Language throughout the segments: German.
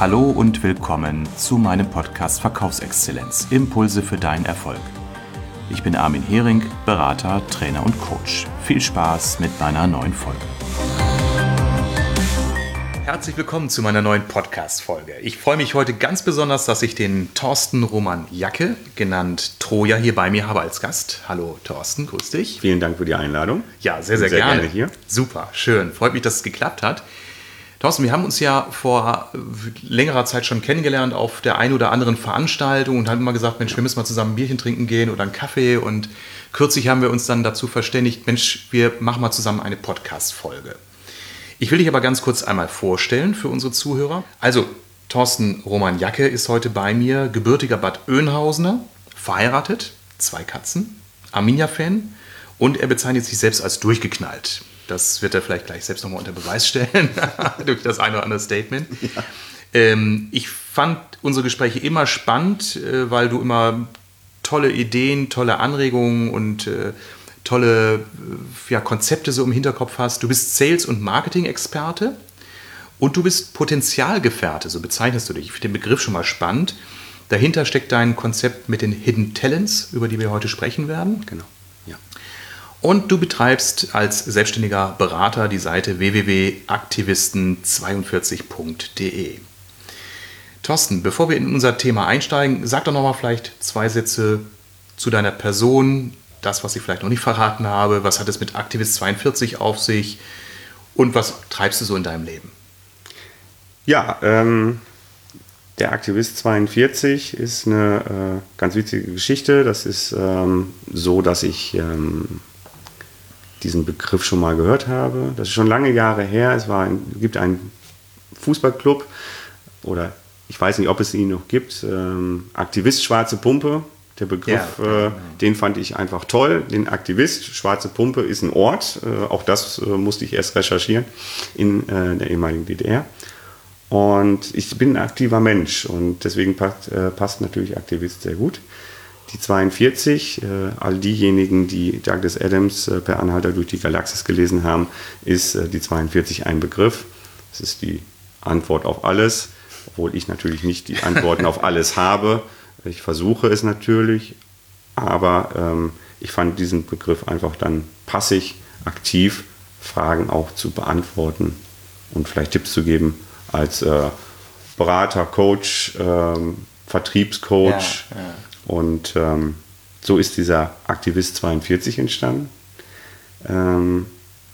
Hallo und willkommen zu meinem Podcast Verkaufsexzellenz. Impulse für deinen Erfolg. Ich bin Armin Hering, Berater, Trainer und Coach. Viel Spaß mit meiner neuen Folge. Herzlich willkommen zu meiner neuen Podcast-Folge. Ich freue mich heute ganz besonders, dass ich den Thorsten Roman Jacke, genannt Troja, hier bei mir habe als Gast. Hallo Thorsten, grüß dich. Vielen Dank für die Einladung. Ja, sehr, sehr, sehr gerne. gerne hier. Super, schön. Freut mich, dass es geklappt hat. Thorsten, wir haben uns ja vor längerer Zeit schon kennengelernt auf der einen oder anderen Veranstaltung und haben immer gesagt, Mensch, wir müssen mal zusammen ein Bierchen trinken gehen oder einen Kaffee. Und kürzlich haben wir uns dann dazu verständigt, Mensch, wir machen mal zusammen eine Podcast-Folge. Ich will dich aber ganz kurz einmal vorstellen für unsere Zuhörer. Also, Thorsten Roman Jacke ist heute bei mir, gebürtiger Bad Oeynhausener, verheiratet, zwei Katzen, Arminia-Fan und er bezeichnet sich selbst als durchgeknallt. Das wird er vielleicht gleich selbst nochmal unter Beweis stellen, durch das eine oder andere Statement. Ja. Ähm, ich fand unsere Gespräche immer spannend, äh, weil du immer tolle Ideen, tolle Anregungen und äh, tolle äh, ja, Konzepte so im Hinterkopf hast. Du bist Sales- und Marketing-Experte und du bist Potenzialgefährte, so bezeichnest du dich. Ich finde den Begriff schon mal spannend. Dahinter steckt dein Konzept mit den Hidden Talents, über die wir heute sprechen werden. Genau. Und du betreibst als selbstständiger Berater die Seite www.aktivisten42.de. Thorsten, bevor wir in unser Thema einsteigen, sag doch noch mal vielleicht zwei Sätze zu deiner Person, das, was ich vielleicht noch nicht verraten habe. Was hat es mit Aktivist 42 auf sich? Und was treibst du so in deinem Leben? Ja, ähm, der Aktivist 42 ist eine äh, ganz witzige Geschichte. Das ist ähm, so, dass ich ähm, diesen Begriff schon mal gehört habe. Das ist schon lange Jahre her. Es war ein, gibt einen Fußballclub oder ich weiß nicht, ob es ihn noch gibt. Ähm, Aktivist Schwarze Pumpe der Begriff, ja, äh, den fand ich einfach toll. Den Aktivist, Schwarze Pumpe ist ein Ort, äh, auch das äh, musste ich erst recherchieren in äh, der ehemaligen DDR. Und ich bin ein aktiver Mensch und deswegen passt, äh, passt natürlich Aktivist sehr gut. Die 42, äh, all diejenigen, die Douglas Adams per Anhalter durch die Galaxis gelesen haben, ist die 42 ein Begriff. Es ist die Antwort auf alles, obwohl ich natürlich nicht die Antworten auf alles habe. Ich versuche es natürlich, aber ähm, ich fand diesen Begriff einfach dann passig, aktiv, Fragen auch zu beantworten und vielleicht Tipps zu geben als äh, Berater, Coach, ähm, Vertriebscoach. Ja, ja. Und ähm, so ist dieser Aktivist 42 entstanden. Ähm,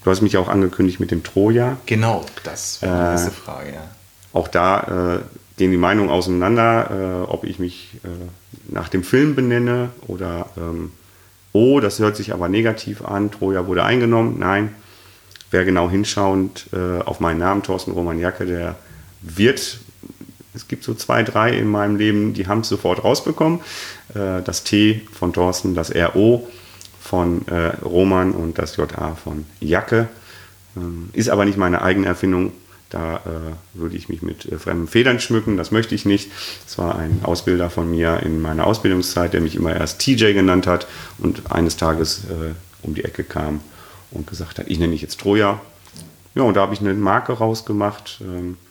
du hast mich auch angekündigt mit dem Troja. Genau, das wäre die äh, nächste Frage, ja. Auch da äh, gehen die Meinungen auseinander, äh, ob ich mich äh, nach dem Film benenne oder ähm, oh, das hört sich aber negativ an, Troja wurde eingenommen. Nein, wer genau hinschauend äh, auf meinen Namen, Thorsten Roman Jacke, der wird, es gibt so zwei, drei in meinem Leben, die haben es sofort rausbekommen. Äh, das T von Thorsten, das RO von äh, Roman und das JA von Jacke. Ähm, ist aber nicht meine eigene Erfindung, da äh, würde ich mich mit fremden Federn schmücken, das möchte ich nicht. Das war ein Ausbilder von mir in meiner Ausbildungszeit, der mich immer erst TJ genannt hat und eines Tages um die Ecke kam und gesagt hat, ich nenne mich jetzt Troja. Ja, und da habe ich eine Marke rausgemacht. Ähm, äh,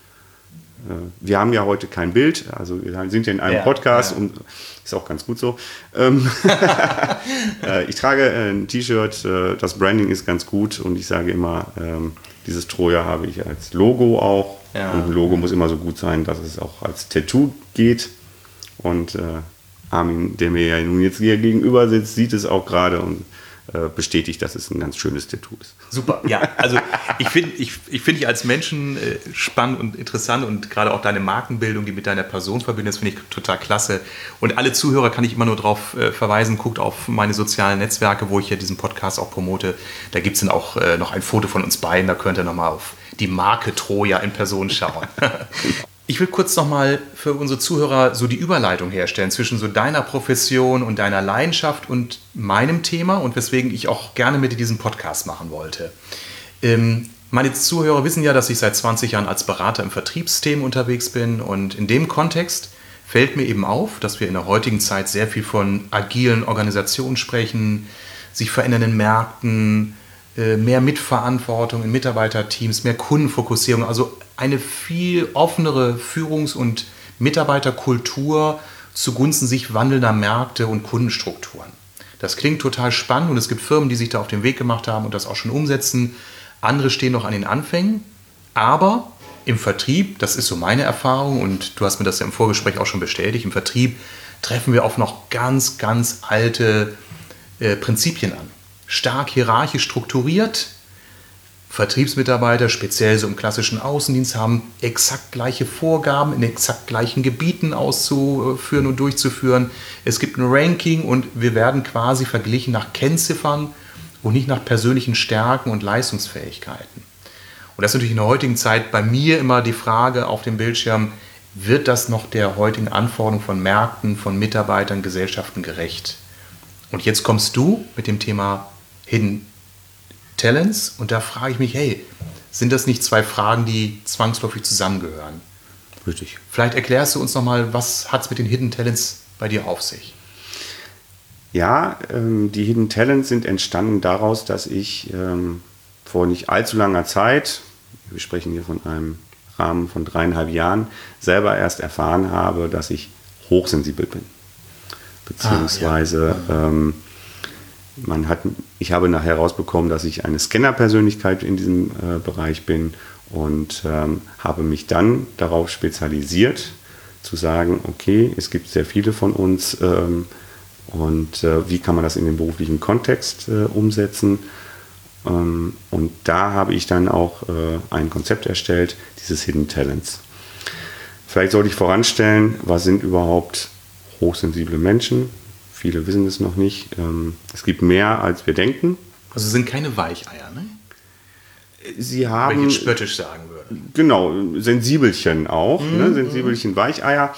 wir haben ja heute kein Bild, also wir sind ja in einem ja, Podcast ja. und ist auch ganz gut so. Ähm, äh, ich trage ein T-Shirt, äh, das Branding ist ganz gut und ich sage immer, ähm, dieses Troja habe ich als Logo auch. Ja. Und ein Logo muss immer so gut sein, dass es auch als Tattoo geht. Und äh, Armin, der mir ja nun jetzt hier gegenüber sitzt, sieht es auch gerade und äh, bestätigt, dass es ein ganz schönes Tattoo ist. Super, ja. Also ich finde ich, ich find dich als Menschen äh, spannend und interessant und gerade auch deine Markenbildung, die mit deiner Person verbindet, finde ich total klasse. Und alle Zuhörer kann ich immer nur darauf äh, verweisen, guckt auf meine sozialen Netzwerke, wo ich ja diesen Podcast auch promote. Da gibt es dann auch äh, noch ein Foto von uns beiden, da könnt ihr nochmal auf die Marke Troja in Person schauen. Ich will kurz nochmal für unsere Zuhörer so die Überleitung herstellen zwischen so deiner Profession und deiner Leidenschaft und meinem Thema und weswegen ich auch gerne mit dir diesen Podcast machen wollte. Ähm, meine Zuhörer wissen ja, dass ich seit 20 Jahren als Berater im Vertriebssystem unterwegs bin und in dem Kontext fällt mir eben auf, dass wir in der heutigen Zeit sehr viel von agilen Organisationen sprechen, sich verändernden Märkten, äh, mehr Mitverantwortung in Mitarbeiterteams, mehr Kundenfokussierung, also eine viel offenere Führungs- und Mitarbeiterkultur zugunsten sich wandelnder Märkte und Kundenstrukturen. Das klingt total spannend und es gibt Firmen, die sich da auf den Weg gemacht haben und das auch schon umsetzen. Andere stehen noch an den Anfängen, aber im Vertrieb, das ist so meine Erfahrung und du hast mir das ja im Vorgespräch auch schon bestätigt, im Vertrieb treffen wir auf noch ganz, ganz alte äh, Prinzipien an. Stark hierarchisch strukturiert, Vertriebsmitarbeiter, speziell so im klassischen Außendienst, haben exakt gleiche Vorgaben in exakt gleichen Gebieten auszuführen und durchzuführen. Es gibt ein Ranking und wir werden quasi verglichen nach Kennziffern und nicht nach persönlichen Stärken und Leistungsfähigkeiten. Und das ist natürlich in der heutigen Zeit bei mir immer die Frage auf dem Bildschirm, wird das noch der heutigen Anforderung von Märkten, von Mitarbeitern, Gesellschaften gerecht? Und jetzt kommst du mit dem Thema Hidden Talents und da frage ich mich, hey, sind das nicht zwei Fragen, die zwangsläufig zusammengehören? Richtig. Vielleicht erklärst du uns nochmal, was hat es mit den Hidden Talents bei dir auf sich? Ja, ähm, die Hidden Talents sind entstanden daraus, dass ich ähm, vor nicht allzu langer Zeit, wir sprechen hier von einem Rahmen von dreieinhalb Jahren, selber erst erfahren habe, dass ich hochsensibel bin. Beziehungsweise ah, ja. ähm, man hat, ich habe nachher herausbekommen, dass ich eine Scanner-Persönlichkeit in diesem äh, Bereich bin und ähm, habe mich dann darauf spezialisiert, zu sagen, okay, es gibt sehr viele von uns ähm, und äh, wie kann man das in den beruflichen Kontext äh, umsetzen. Ähm, und da habe ich dann auch äh, ein Konzept erstellt, dieses Hidden Talents. Vielleicht sollte ich voranstellen, was sind überhaupt hochsensible Menschen? Viele wissen es noch nicht. Ähm, es gibt mehr, als wir denken. Also sind keine Weicheier, ne? Sie haben. Wenn ich jetzt spöttisch sagen würde. Genau, Sensibelchen auch. Mhm. Ne? Sensibelchen Weicheier.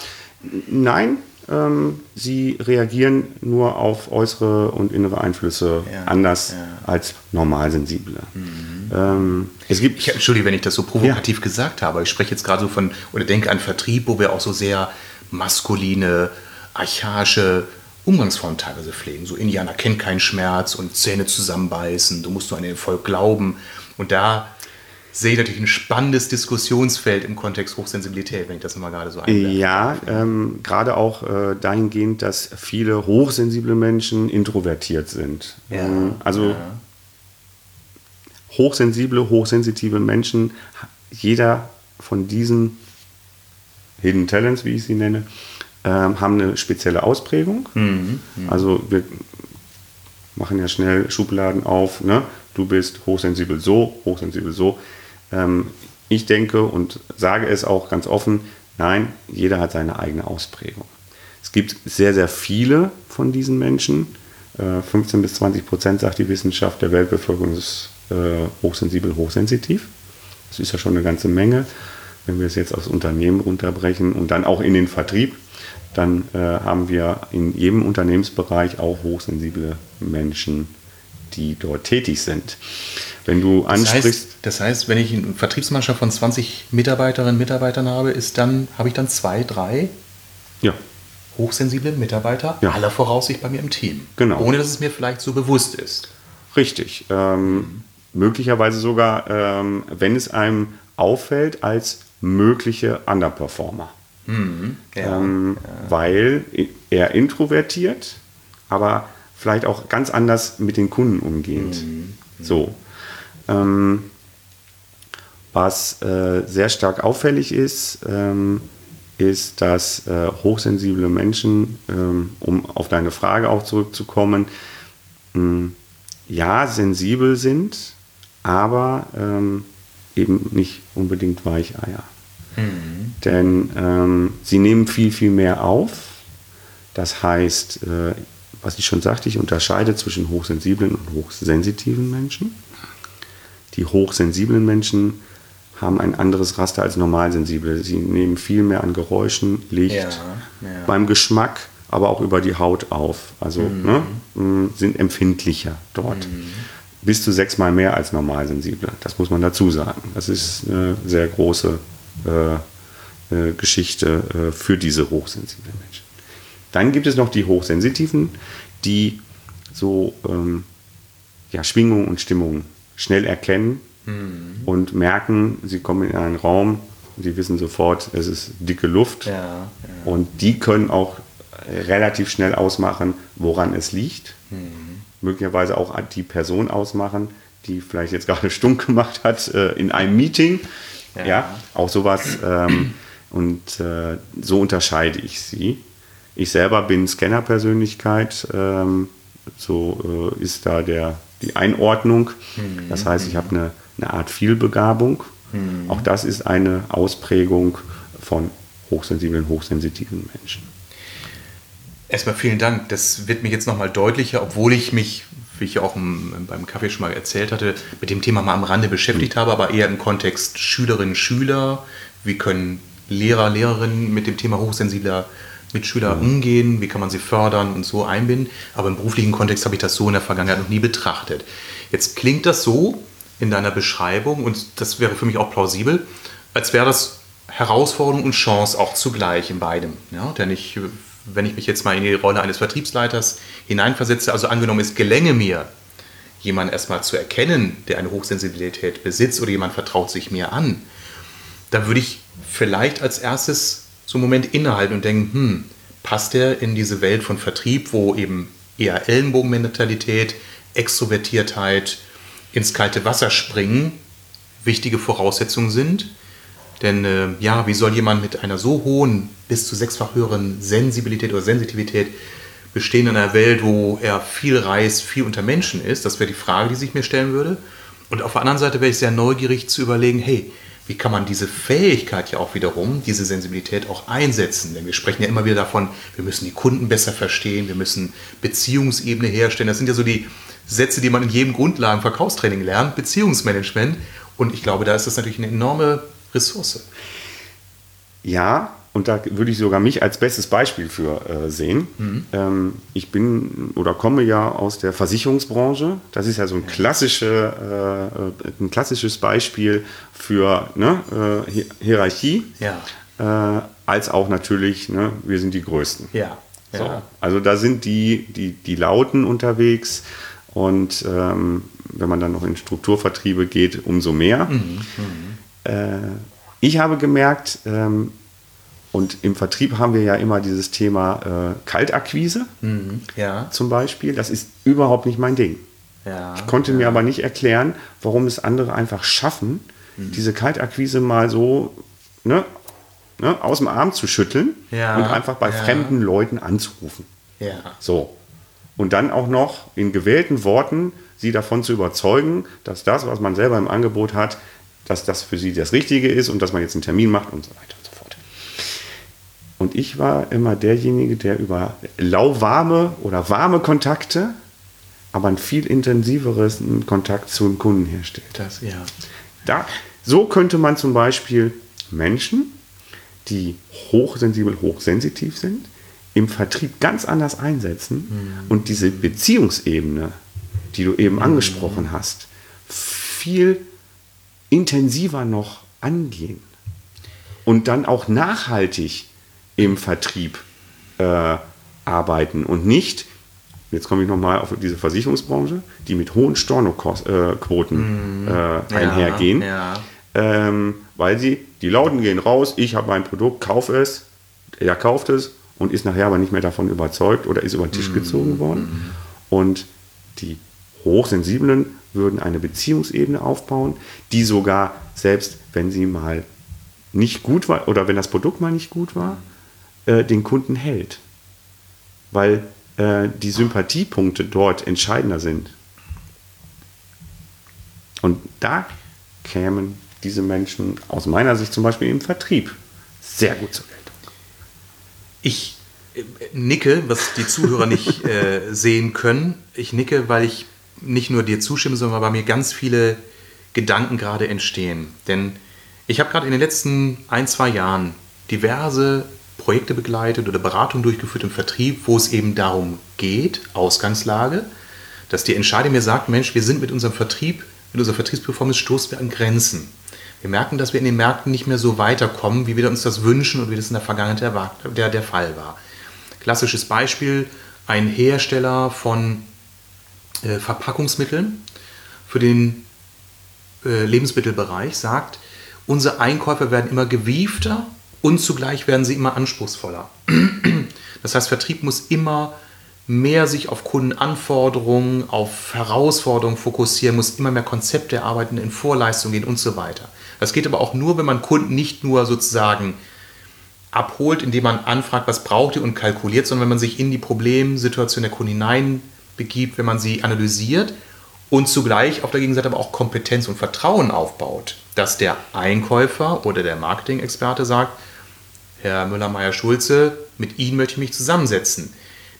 Nein, ähm, sie reagieren nur auf äußere und innere Einflüsse ja, anders ja. als Normalsensible. Mhm. Ähm, es gibt ich, Entschuldige, wenn ich das so provokativ ja. gesagt habe. Ich spreche jetzt gerade so von, oder denke an Vertrieb, wo wir auch so sehr maskuline, archaische Umgangsformen teilweise pflegen. So Indianer kennt keinen Schmerz und Zähne zusammenbeißen, du musst nur an den Erfolg glauben. Und da sehe ich natürlich ein spannendes Diskussionsfeld im Kontext Hochsensibilität, wenn ich das mal gerade so einwerfe. Ja, ähm, gerade auch äh, dahingehend, dass viele hochsensible Menschen introvertiert sind. Ja, ähm, also ja. hochsensible, hochsensitive Menschen, jeder von diesen Hidden Talents, wie ich sie nenne, ähm, haben eine spezielle Ausprägung. Mhm, mh. Also wir machen ja schnell Schubladen auf. Ne? Du bist hochsensibel so, hochsensibel so. Ähm, ich denke und sage es auch ganz offen, nein, jeder hat seine eigene Ausprägung. Es gibt sehr, sehr viele von diesen Menschen. Äh, 15 bis 20 Prozent, sagt die Wissenschaft, der Weltbevölkerung ist äh, hochsensibel, hochsensitiv. Das ist ja schon eine ganze Menge. Wenn wir es jetzt aufs Unternehmen runterbrechen und dann auch in den Vertrieb, dann äh, haben wir in jedem Unternehmensbereich auch hochsensible Menschen, die dort tätig sind. Wenn du ansprichst. Das heißt, das heißt, wenn ich eine Vertriebsmannschaft von 20 Mitarbeiterinnen und Mitarbeitern habe, ist dann, habe ich dann zwei, drei ja. hochsensible Mitarbeiter ja. aller Voraussicht bei mir im Team. Genau. Ohne dass es mir vielleicht so bewusst ist. Richtig. Ähm. Möglicherweise sogar, ähm, wenn es einem auffällt, als mögliche Underperformer. Mhm. Ja, ähm, ja. Weil er introvertiert, aber vielleicht auch ganz anders mit den Kunden umgeht. Mhm. So. Ähm, was äh, sehr stark auffällig ist, ähm, ist, dass äh, hochsensible Menschen, ähm, um auf deine Frage auch zurückzukommen, mh, hm, ja, sensibel sind, aber ähm, eben nicht unbedingt Weicheier. Mhm. Denn ähm, sie nehmen viel, viel mehr auf. Das heißt, äh, was ich schon sagte, ich unterscheide zwischen hochsensiblen und hochsensitiven Menschen. Die hochsensiblen Menschen haben ein anderes Raster als normalsensible. Sie nehmen viel mehr an Geräuschen, Licht, ja, ja. beim Geschmack, aber auch über die Haut auf. Also mhm. ne, sind empfindlicher dort. Mhm. Bis zu sechsmal mehr als normalsensible. Das muss man dazu sagen. Das ist eine sehr große äh, äh, Geschichte äh, für diese hochsensiblen Menschen. Dann gibt es noch die Hochsensitiven, die so ähm, ja, Schwingung und Stimmung schnell erkennen mhm. und merken, sie kommen in einen Raum, sie wissen sofort, es ist dicke Luft. Ja, ja. Und die können auch relativ schnell ausmachen, woran es liegt. Mhm. Möglicherweise auch die Person ausmachen, die vielleicht jetzt gerade stunk gemacht hat äh, in einem Meeting. Ja, ja auch sowas. Ähm, und äh, so unterscheide ich sie. Ich selber bin Scanner-Persönlichkeit. Ähm, so äh, ist da der, die Einordnung. Mhm. Das heißt, ich habe eine, eine Art Vielbegabung. Mhm. Auch das ist eine Ausprägung von hochsensiblen, hochsensitiven Menschen. Erstmal vielen Dank. Das wird mir jetzt nochmal deutlicher, obwohl ich mich, wie ich auch im, beim Kaffee schon mal erzählt hatte, mit dem Thema mal am Rande beschäftigt mhm. habe, aber eher im Kontext Schülerinnen, Schüler. Wie können Lehrer, Lehrerinnen mit dem Thema hochsensibler Mitschüler mhm. umgehen? Wie kann man sie fördern und so einbinden? Aber im beruflichen Kontext habe ich das so in der Vergangenheit noch nie betrachtet. Jetzt klingt das so in deiner Beschreibung und das wäre für mich auch plausibel, als wäre das Herausforderung und Chance auch zugleich in beidem. Ja? Denn ich wenn ich mich jetzt mal in die Rolle eines Vertriebsleiters hineinversetze, also angenommen, es gelänge mir, jemanden erstmal zu erkennen, der eine Hochsensibilität besitzt oder jemand vertraut sich mir an, dann würde ich vielleicht als erstes so einen Moment innehalten und denken, hm, passt der in diese Welt von Vertrieb, wo eben eher Ellenbogenmentalität, Extrovertiertheit, ins kalte Wasser springen wichtige Voraussetzungen sind? Denn äh, ja, wie soll jemand mit einer so hohen, bis zu sechsfach höheren Sensibilität oder Sensitivität bestehen in einer Welt, wo er viel reist, viel unter Menschen ist? Das wäre die Frage, die sich mir stellen würde. Und auf der anderen Seite wäre ich sehr neugierig zu überlegen, hey, wie kann man diese Fähigkeit ja auch wiederum, diese Sensibilität auch einsetzen? Denn wir sprechen ja immer wieder davon, wir müssen die Kunden besser verstehen, wir müssen Beziehungsebene herstellen. Das sind ja so die Sätze, die man in jedem Grundlagen-Verkaufstraining lernt, Beziehungsmanagement. Und ich glaube, da ist das natürlich eine enorme Ressource. Ja, und da würde ich sogar mich als bestes Beispiel für äh, sehen. Mhm. Ähm, ich bin oder komme ja aus der Versicherungsbranche. Das ist ja so ein, klassische, äh, ein klassisches Beispiel für ne, äh, Hierarchie. Ja. Äh, als auch natürlich, ne, wir sind die Größten. Ja. ja. So, also da sind die, die, die Lauten unterwegs. Und ähm, wenn man dann noch in Strukturvertriebe geht, umso mehr. Mhm. Mhm. Äh, ich habe gemerkt, ähm, und im Vertrieb haben wir ja immer dieses Thema äh, Kaltakquise mhm, ja. zum Beispiel. Das ist überhaupt nicht mein Ding. Ja, ich konnte ja. mir aber nicht erklären, warum es andere einfach schaffen, mhm. diese Kaltakquise mal so ne, ne, aus dem Arm zu schütteln und einfach bei fremden Leuten anzurufen. So. Und dann auch noch in gewählten Worten sie davon zu überzeugen, dass das, was man selber im Angebot hat, dass das für sie das Richtige ist und dass man jetzt einen Termin macht und so weiter und so fort. Und ich war immer derjenige, der über lauwarme oder warme Kontakte, aber einen viel intensiveren Kontakt zu den Kunden herstellt. Das, ja. Da, so könnte man zum Beispiel Menschen, die hochsensibel, hochsensitiv sind, im Vertrieb ganz anders einsetzen mhm. und diese Beziehungsebene, die du eben mhm. angesprochen hast, viel intensiver noch angehen und dann auch nachhaltig im Vertrieb äh, arbeiten und nicht, jetzt komme ich nochmal auf diese Versicherungsbranche, die mit hohen Stornoquoten äh, äh, einhergehen, ja, ja. Ähm, weil sie, die Lauten gehen raus, ich habe mein Produkt, kaufe es, er kauft es und ist nachher aber nicht mehr davon überzeugt oder ist über den Tisch mhm. gezogen worden. Und die Hochsensiblen würden eine Beziehungsebene aufbauen, die sogar, selbst wenn sie mal nicht gut war oder wenn das Produkt mal nicht gut war, äh, den Kunden hält. Weil äh, die Sympathiepunkte dort entscheidender sind. Und da kämen diese Menschen aus meiner Sicht zum Beispiel im Vertrieb sehr gut zur Geltung. Ich äh, nicke, was die Zuhörer nicht äh, sehen können. Ich nicke, weil ich nicht nur dir zustimmen, sondern bei mir ganz viele Gedanken gerade entstehen. Denn ich habe gerade in den letzten ein, zwei Jahren diverse Projekte begleitet oder Beratungen durchgeführt im Vertrieb, wo es eben darum geht, Ausgangslage, dass die Entscheider mir sagt, Mensch, wir sind mit unserem Vertrieb, mit unserer Vertriebsperformance stoßen wir an Grenzen. Wir merken, dass wir in den Märkten nicht mehr so weiterkommen, wie wir uns das wünschen und wie das in der Vergangenheit der, der, der Fall war. Klassisches Beispiel, ein Hersteller von äh, Verpackungsmitteln für den äh, Lebensmittelbereich sagt, unsere Einkäufer werden immer gewiefter und zugleich werden sie immer anspruchsvoller. Das heißt, Vertrieb muss immer mehr sich auf Kundenanforderungen, auf Herausforderungen fokussieren, muss immer mehr Konzepte erarbeiten, in Vorleistung gehen und so weiter. Das geht aber auch nur, wenn man Kunden nicht nur sozusagen abholt, indem man anfragt, was braucht ihr und kalkuliert, sondern wenn man sich in die Problemsituation der Kunden hineinbegibt, wenn man sie analysiert und zugleich auf der Gegenseite aber auch Kompetenz und Vertrauen aufbaut, dass der Einkäufer oder der Marketing-Experte sagt, Herr Müller-Meyer-Schulze, mit Ihnen möchte ich mich zusammensetzen.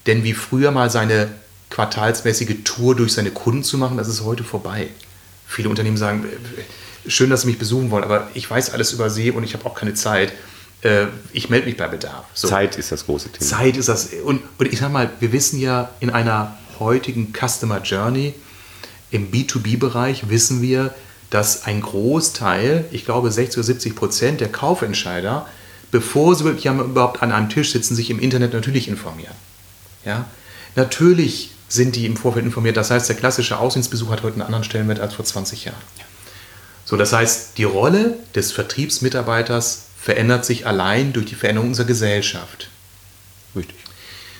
Denn wie früher mal seine quartalsmäßige Tour durch seine Kunden zu machen, das ist heute vorbei. Viele Unternehmen sagen, schön, dass Sie mich besuchen wollen, aber ich weiß alles über Sie und ich habe auch keine Zeit. Äh, ich melde mich bei Bedarf. So. Zeit ist das große Thema. Zeit ist das. Und, und ich sage mal, wir wissen ja in einer heutigen Customer Journey, im B2B-Bereich wissen wir, dass ein Großteil, ich glaube 60 oder 70 Prozent der Kaufentscheider, bevor sie wirklich überhaupt an einem Tisch sitzen, sich im Internet natürlich informieren. Ja? Natürlich sind die im Vorfeld informiert. Das heißt, der klassische Außendienstbesuch hat heute einen anderen Stellenwert als vor 20 Jahren. So, das heißt, die Rolle des Vertriebsmitarbeiters verändert sich allein durch die Veränderung unserer Gesellschaft. Richtig.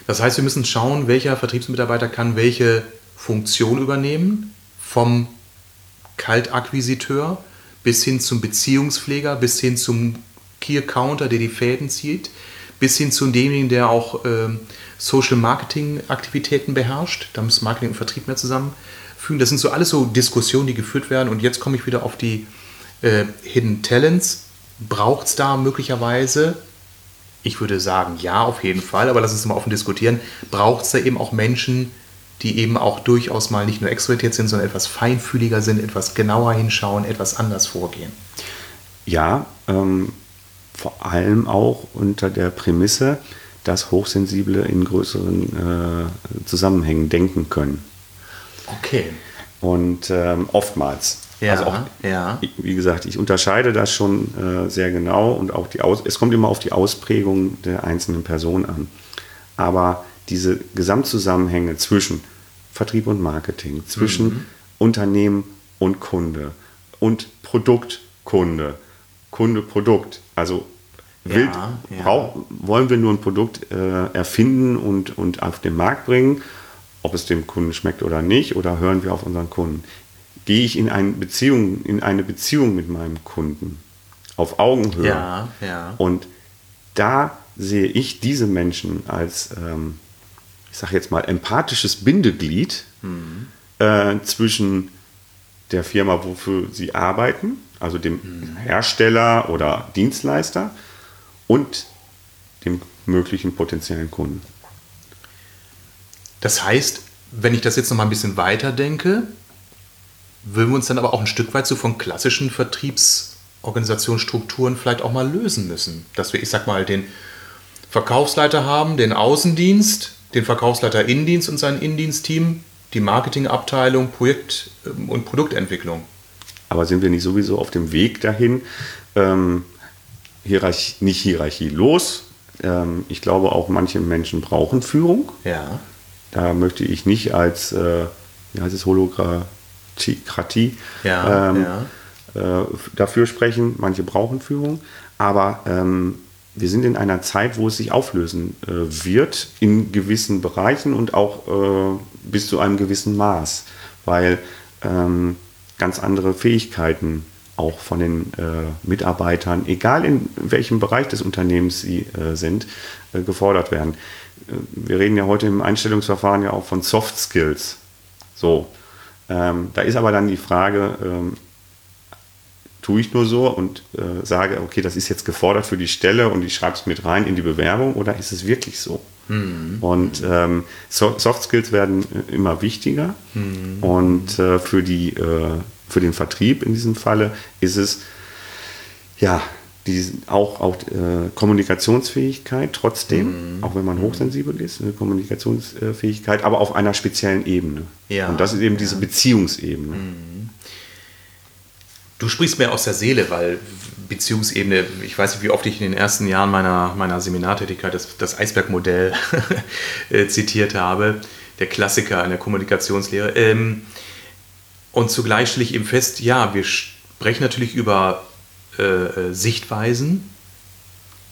Das heißt, wir müssen schauen, welcher Vertriebsmitarbeiter kann welche Funktion übernehmen, vom Kaltakquisiteur bis hin zum Beziehungspfleger, bis hin zum Key Accounter, der die Fäden zieht, bis hin zu demjenigen, der auch äh, Social Marketing Aktivitäten beherrscht. Da muss Marketing und Vertrieb mehr zusammen fügen. Das sind so alles so Diskussionen, die geführt werden. Und jetzt komme ich wieder auf die äh, Hidden Talents. Braucht es da möglicherweise, ich würde sagen, ja, auf jeden Fall, aber lass uns mal offen diskutieren, braucht es da eben auch Menschen, die eben auch durchaus mal nicht nur extrovertiert sind, sondern etwas feinfühliger sind, etwas genauer hinschauen, etwas anders vorgehen? Ja, ähm, vor allem auch unter der Prämisse, dass Hochsensible in größeren äh, Zusammenhängen denken können. Okay. Und ähm, oftmals. Ja, also auch, ja. Wie gesagt, ich unterscheide das schon äh, sehr genau und auch die Aus es kommt immer auf die Ausprägung der einzelnen Person an. Aber diese Gesamtzusammenhänge zwischen Vertrieb und Marketing, zwischen mhm. Unternehmen und Kunde und Produkt, Kunde, Kunde, Produkt. Also Wild, ja, ja. Brauch, wollen wir nur ein Produkt äh, erfinden und, und auf den Markt bringen ob es dem Kunden schmeckt oder nicht, oder hören wir auf unseren Kunden. Gehe ich in eine Beziehung, in eine Beziehung mit meinem Kunden auf Augenhöhe. Ja, ja. Und da sehe ich diese Menschen als, ähm, ich sage jetzt mal, empathisches Bindeglied mhm. äh, zwischen der Firma, wofür sie arbeiten, also dem mhm. Hersteller oder Dienstleister und dem möglichen potenziellen Kunden. Das heißt, wenn ich das jetzt noch mal ein bisschen weiter denke, würden wir uns dann aber auch ein Stück weit so von klassischen Vertriebsorganisationsstrukturen vielleicht auch mal lösen müssen. Dass wir, ich sag mal, den Verkaufsleiter haben, den Außendienst, den Verkaufsleiter Innendienst und sein Innendienstteam, die Marketingabteilung, Projekt- ähm, und Produktentwicklung. Aber sind wir nicht sowieso auf dem Weg dahin, ähm, Hierarchie, nicht hierarchielos? Ähm, ich glaube, auch manche Menschen brauchen Führung. Ja. Da möchte ich nicht als, äh, wie heißt es, Holokratie ja, ähm, ja. Äh, dafür sprechen. Manche brauchen Führung. Aber ähm, wir sind in einer Zeit, wo es sich auflösen äh, wird in gewissen Bereichen und auch äh, bis zu einem gewissen Maß, weil ähm, ganz andere Fähigkeiten auch von den äh, Mitarbeitern, egal in welchem Bereich des Unternehmens sie äh, sind, äh, gefordert werden wir reden ja heute im Einstellungsverfahren ja auch von Soft Skills. So, ähm, da ist aber dann die Frage, ähm, tue ich nur so und äh, sage, okay, das ist jetzt gefordert für die Stelle und ich schreibe es mit rein in die Bewerbung oder ist es wirklich so? Mhm. Und ähm, so Soft Skills werden äh, immer wichtiger mhm. und äh, für, die, äh, für den Vertrieb in diesem Falle ist es ja die, auch, auch äh, Kommunikationsfähigkeit trotzdem, mhm. auch wenn man hochsensibel ist, eine Kommunikationsfähigkeit, aber auf einer speziellen Ebene. Ja, Und das ist eben ja. diese Beziehungsebene. Mhm. Du sprichst mir aus der Seele, weil Beziehungsebene, ich weiß nicht, wie oft ich in den ersten Jahren meiner, meiner Seminartätigkeit das, das Eisbergmodell äh, zitiert habe, der Klassiker in der Kommunikationslehre. Ähm, und zugleich stelle ich eben fest, ja, wir sprechen natürlich über äh, Sichtweisen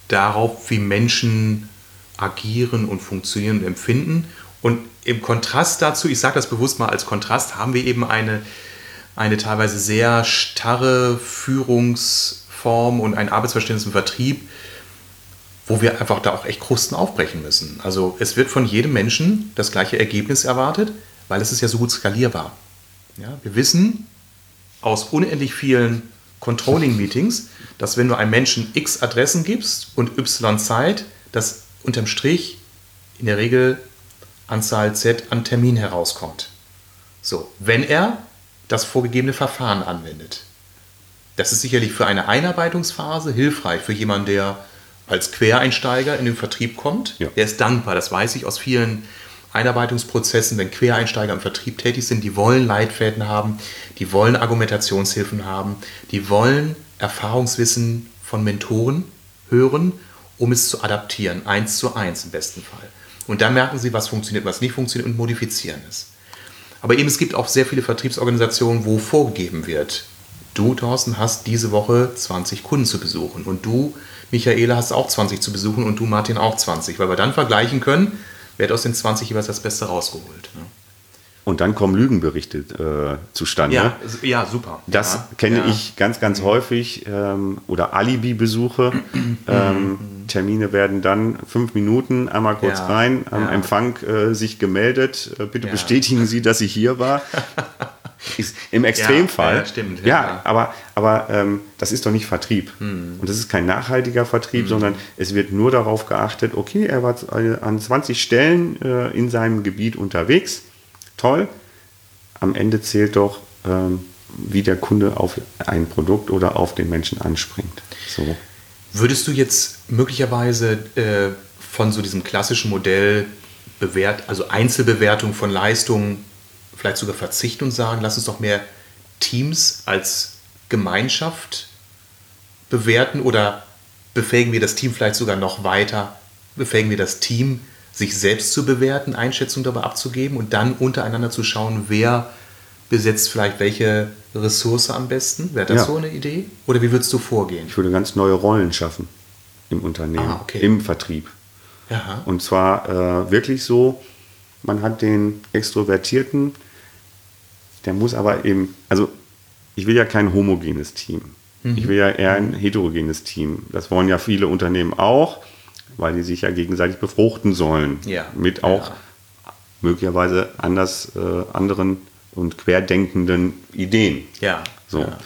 darauf, wie Menschen agieren und funktionieren und empfinden. Und im Kontrast dazu, ich sage das bewusst mal als Kontrast, haben wir eben eine, eine teilweise sehr starre Führungsform und ein Arbeitsverständnis im Vertrieb, wo wir einfach da auch echt Krusten aufbrechen müssen. Also es wird von jedem Menschen das gleiche Ergebnis erwartet, weil es ist ja so gut skalierbar. Ja, wir wissen aus unendlich vielen Controlling-Meetings, dass wenn du einem Menschen x Adressen gibst und y Zeit, dass unterm Strich in der Regel Anzahl Z an Termin herauskommt. So, wenn er das vorgegebene Verfahren anwendet. Das ist sicherlich für eine Einarbeitungsphase hilfreich für jemanden, der als Quereinsteiger in den Vertrieb kommt. Ja. Der ist dankbar, das weiß ich aus vielen Einarbeitungsprozessen, wenn Quereinsteiger im Vertrieb tätig sind, die wollen Leitfäden haben, die wollen Argumentationshilfen haben, die wollen Erfahrungswissen von Mentoren hören, um es zu adaptieren, eins zu eins im besten Fall. Und dann merken sie, was funktioniert, was nicht funktioniert und modifizieren es. Aber eben, es gibt auch sehr viele Vertriebsorganisationen, wo vorgegeben wird, du, Thorsten, hast diese Woche 20 Kunden zu besuchen und du, Michaela, hast auch 20 zu besuchen und du, Martin, auch 20, weil wir dann vergleichen können, wer hat aus den 20 jeweils das Beste rausgeholt. Ne? Und dann kommen Lügenberichte äh, zustande. Ja, ja, super. Das ja, kenne ja. ich ganz, ganz häufig. Ähm, oder Alibi-Besuche. ähm, Termine werden dann fünf Minuten einmal kurz rein, am. Empfang äh, sich gemeldet. Äh, bitte bestätigen Sie, dass ich hier war. ist Im Extremfall. Ja, ja, stimmt, Ja, ja. aber, aber ähm, das ist doch nicht Vertrieb. Hm. Und das ist kein nachhaltiger Vertrieb, sondern es wird nur darauf geachtet, okay, er war an 20 Stellen äh, in seinem Gebiet unterwegs. Toll. Am Ende zählt doch, ähm, wie der Kunde auf ein Produkt oder auf den Menschen anspringt. So. Würdest du jetzt möglicherweise äh, von so diesem klassischen Modell bewährt, also Einzelbewertung von Leistungen, vielleicht sogar verzichten und sagen, lass uns doch mehr Teams als Gemeinschaft bewerten oder befähigen wir das Team vielleicht sogar noch weiter, befähigen wir das Team, sich selbst zu bewerten, Einschätzungen darüber abzugeben und dann untereinander zu schauen, wer besetzt vielleicht welche Ressource am besten? Wäre das Ja. so eine Idee? Oder wie würdest du vorgehen? Ich würde ganz neue Rollen schaffen im Unternehmen, Ah, okay. im Vertrieb. Ja. Und zwar äh, wirklich so, man hat den Extrovertierten, der muss aber eben, also ich will ja kein homogenes Team. Mhm. Ich will ja eher ein heterogenes Team. Das wollen ja viele Unternehmen auch, weil die sich ja gegenseitig befruchten sollen. Ja. Mit auch Ja. möglicherweise anders, äh, anderen und querdenkenden Ideen. Ja. So. Ja.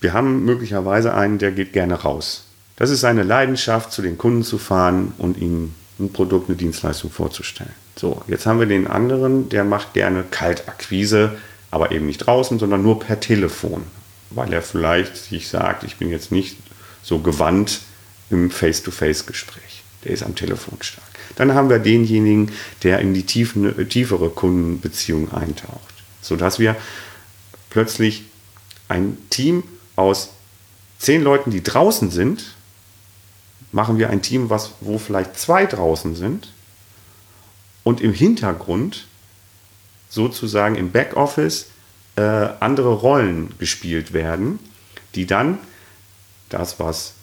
Wir haben möglicherweise einen, der geht gerne raus. Das ist seine Leidenschaft, zu den Kunden zu fahren und ihnen ein Produkt, eine Dienstleistung vorzustellen. So, jetzt haben wir den anderen, der macht gerne Kaltakquise, aber eben nicht draußen, sondern nur per Telefon, weil er vielleicht sich sagt, ich bin jetzt nicht so gewandt im Face-to-Face-Gespräch. Der ist am Telefon stark. Dann haben wir denjenigen, der in die tiefen, tiefere Kundenbeziehung eintaucht, sodass wir plötzlich ein Team aus zehn Leuten, die draußen sind, machen wir ein Team, was, wo vielleicht zwei draußen sind und im Hintergrund sozusagen im Backoffice äh, andere Rollen gespielt werden, die dann das, was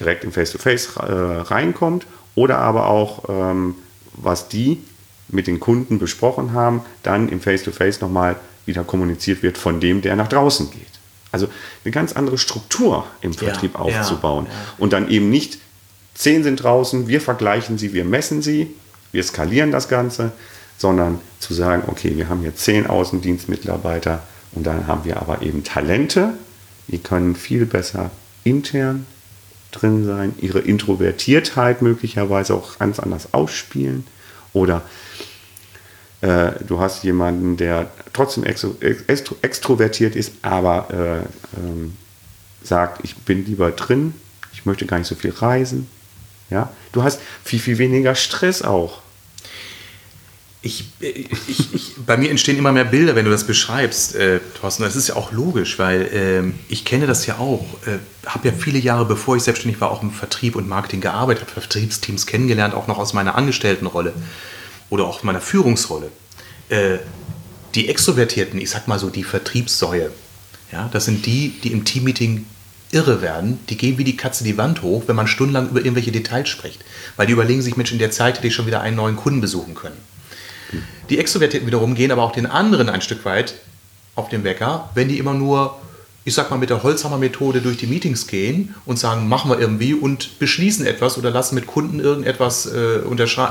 direkt im Face-to-Face äh, reinkommt oder aber auch, ähm, was die mit den Kunden besprochen haben, dann im Face-to-Face nochmal wieder kommuniziert wird von dem, der nach draußen geht. Also eine ganz andere Struktur im Vertrieb ja, aufzubauen. ja. Und dann eben nicht, zehn sind draußen, wir vergleichen sie, wir messen sie, wir skalieren das Ganze, sondern zu sagen, okay, wir haben hier zehn Außendienstmitarbeiter und dann haben wir aber eben Talente, die können viel besser intern drin sein, ihre Introvertiertheit möglicherweise auch ganz anders ausspielen oder äh, du hast jemanden, der trotzdem extro extro extrovertiert ist, aber äh, ähm, sagt, ich bin lieber drin, ich möchte gar nicht so viel reisen. Ja? Du hast viel, viel weniger Stress auch. Ich, ich, ich, bei mir entstehen immer mehr Bilder, wenn du das beschreibst, äh, Thorsten. Das ist ja auch logisch, weil ähm, ich kenne das ja auch. Äh, habe ja viele Jahre, bevor ich selbstständig war, auch im Vertrieb und Marketing gearbeitet, habe Vertriebsteams kennengelernt, auch noch aus meiner Angestelltenrolle oder auch meiner Führungsrolle. Äh, die Extrovertierten, ich sag mal so die Vertriebssäue, Ja, das sind die, die im Teammeeting irre werden, die gehen wie die Katze die Wand hoch, wenn man stundenlang über irgendwelche Details spricht. Weil die überlegen sich, Mensch, in der Zeit hätte ich schon wieder einen neuen Kunden besuchen können. Die Extrovertierten wiederum gehen aber auch den anderen ein Stück weit auf den Wecker, wenn die immer nur, ich sag mal, mit der Holzhammer-Methode durch die Meetings gehen und sagen, machen wir irgendwie und beschließen etwas oder lassen mit Kunden irgendetwas äh,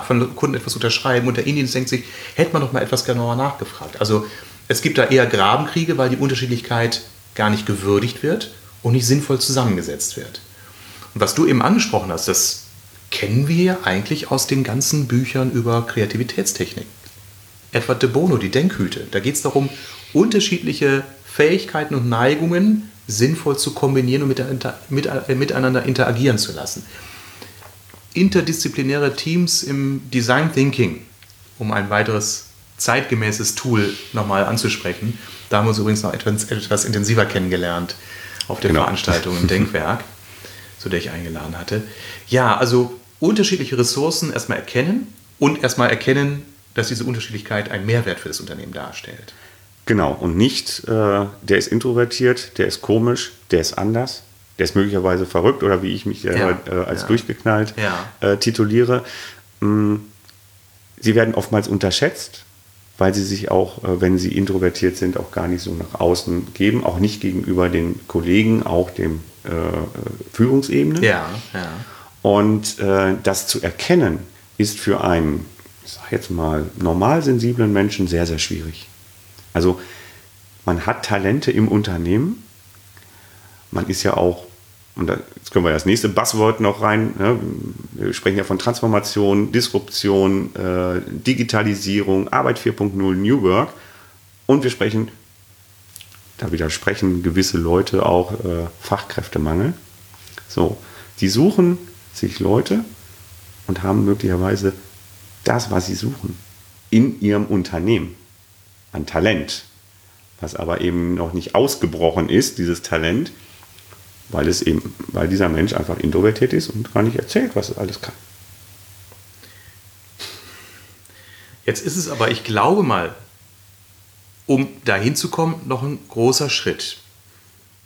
von Kunden etwas unterschreiben und der Indienst denkt sich, hätte man doch mal etwas genauer nachgefragt. Also es gibt da eher Grabenkriege, weil die Unterschiedlichkeit gar nicht gewürdigt wird und nicht sinnvoll zusammengesetzt wird. Und was du eben angesprochen hast, das kennen wir eigentlich aus den ganzen Büchern über Kreativitätstechnik. Etwa De Bono, die Denkhüte. Da geht es darum, unterschiedliche Fähigkeiten und Neigungen sinnvoll zu kombinieren und äh, miteinander interagieren zu lassen. Interdisziplinäre Teams im Design Thinking, um ein weiteres zeitgemäßes Tool nochmal anzusprechen. Da haben wir uns übrigens noch etwas, etwas intensiver kennengelernt auf der genau. Veranstaltung im Denkwerk, zu der ich eingeladen hatte. Ja, also unterschiedliche Ressourcen erstmal erkennen und erstmal erkennen, dass diese Unterschiedlichkeit einen Mehrwert für das Unternehmen darstellt. Genau, und nicht, äh, der ist introvertiert, der ist komisch, der ist anders, der ist möglicherweise verrückt oder wie ich mich ja, äh, als ja. durchgeknallt ja. äh, tituliere. Mm, sie werden oftmals unterschätzt, weil sie sich auch, äh, wenn sie introvertiert sind, auch gar nicht so nach außen geben, auch nicht gegenüber den Kollegen, auch dem äh, Führungsebene. Ja, ja. Und äh, das zu erkennen, ist für einen, ich sag jetzt mal, normal sensiblen Menschen sehr, sehr schwierig. Also man hat Talente im Unternehmen. Man ist ja auch, und da, jetzt können wir das nächste Buzzword noch rein, ne? wir sprechen ja von Transformation, Disruption, äh, Digitalisierung, Arbeit 4.0, New Work. Und wir sprechen, da widersprechen gewisse Leute auch äh, Fachkräftemangel. So, die suchen sich Leute und haben möglicherweise das, was sie suchen, in ihrem Unternehmen an Talent, was aber eben noch nicht ausgebrochen ist, dieses Talent, weil es eben, weil dieser Mensch einfach introvertiert ist und gar nicht erzählt, was er alles kann. Jetzt ist es aber, ich glaube mal, um dahin zu kommen, noch ein großer Schritt.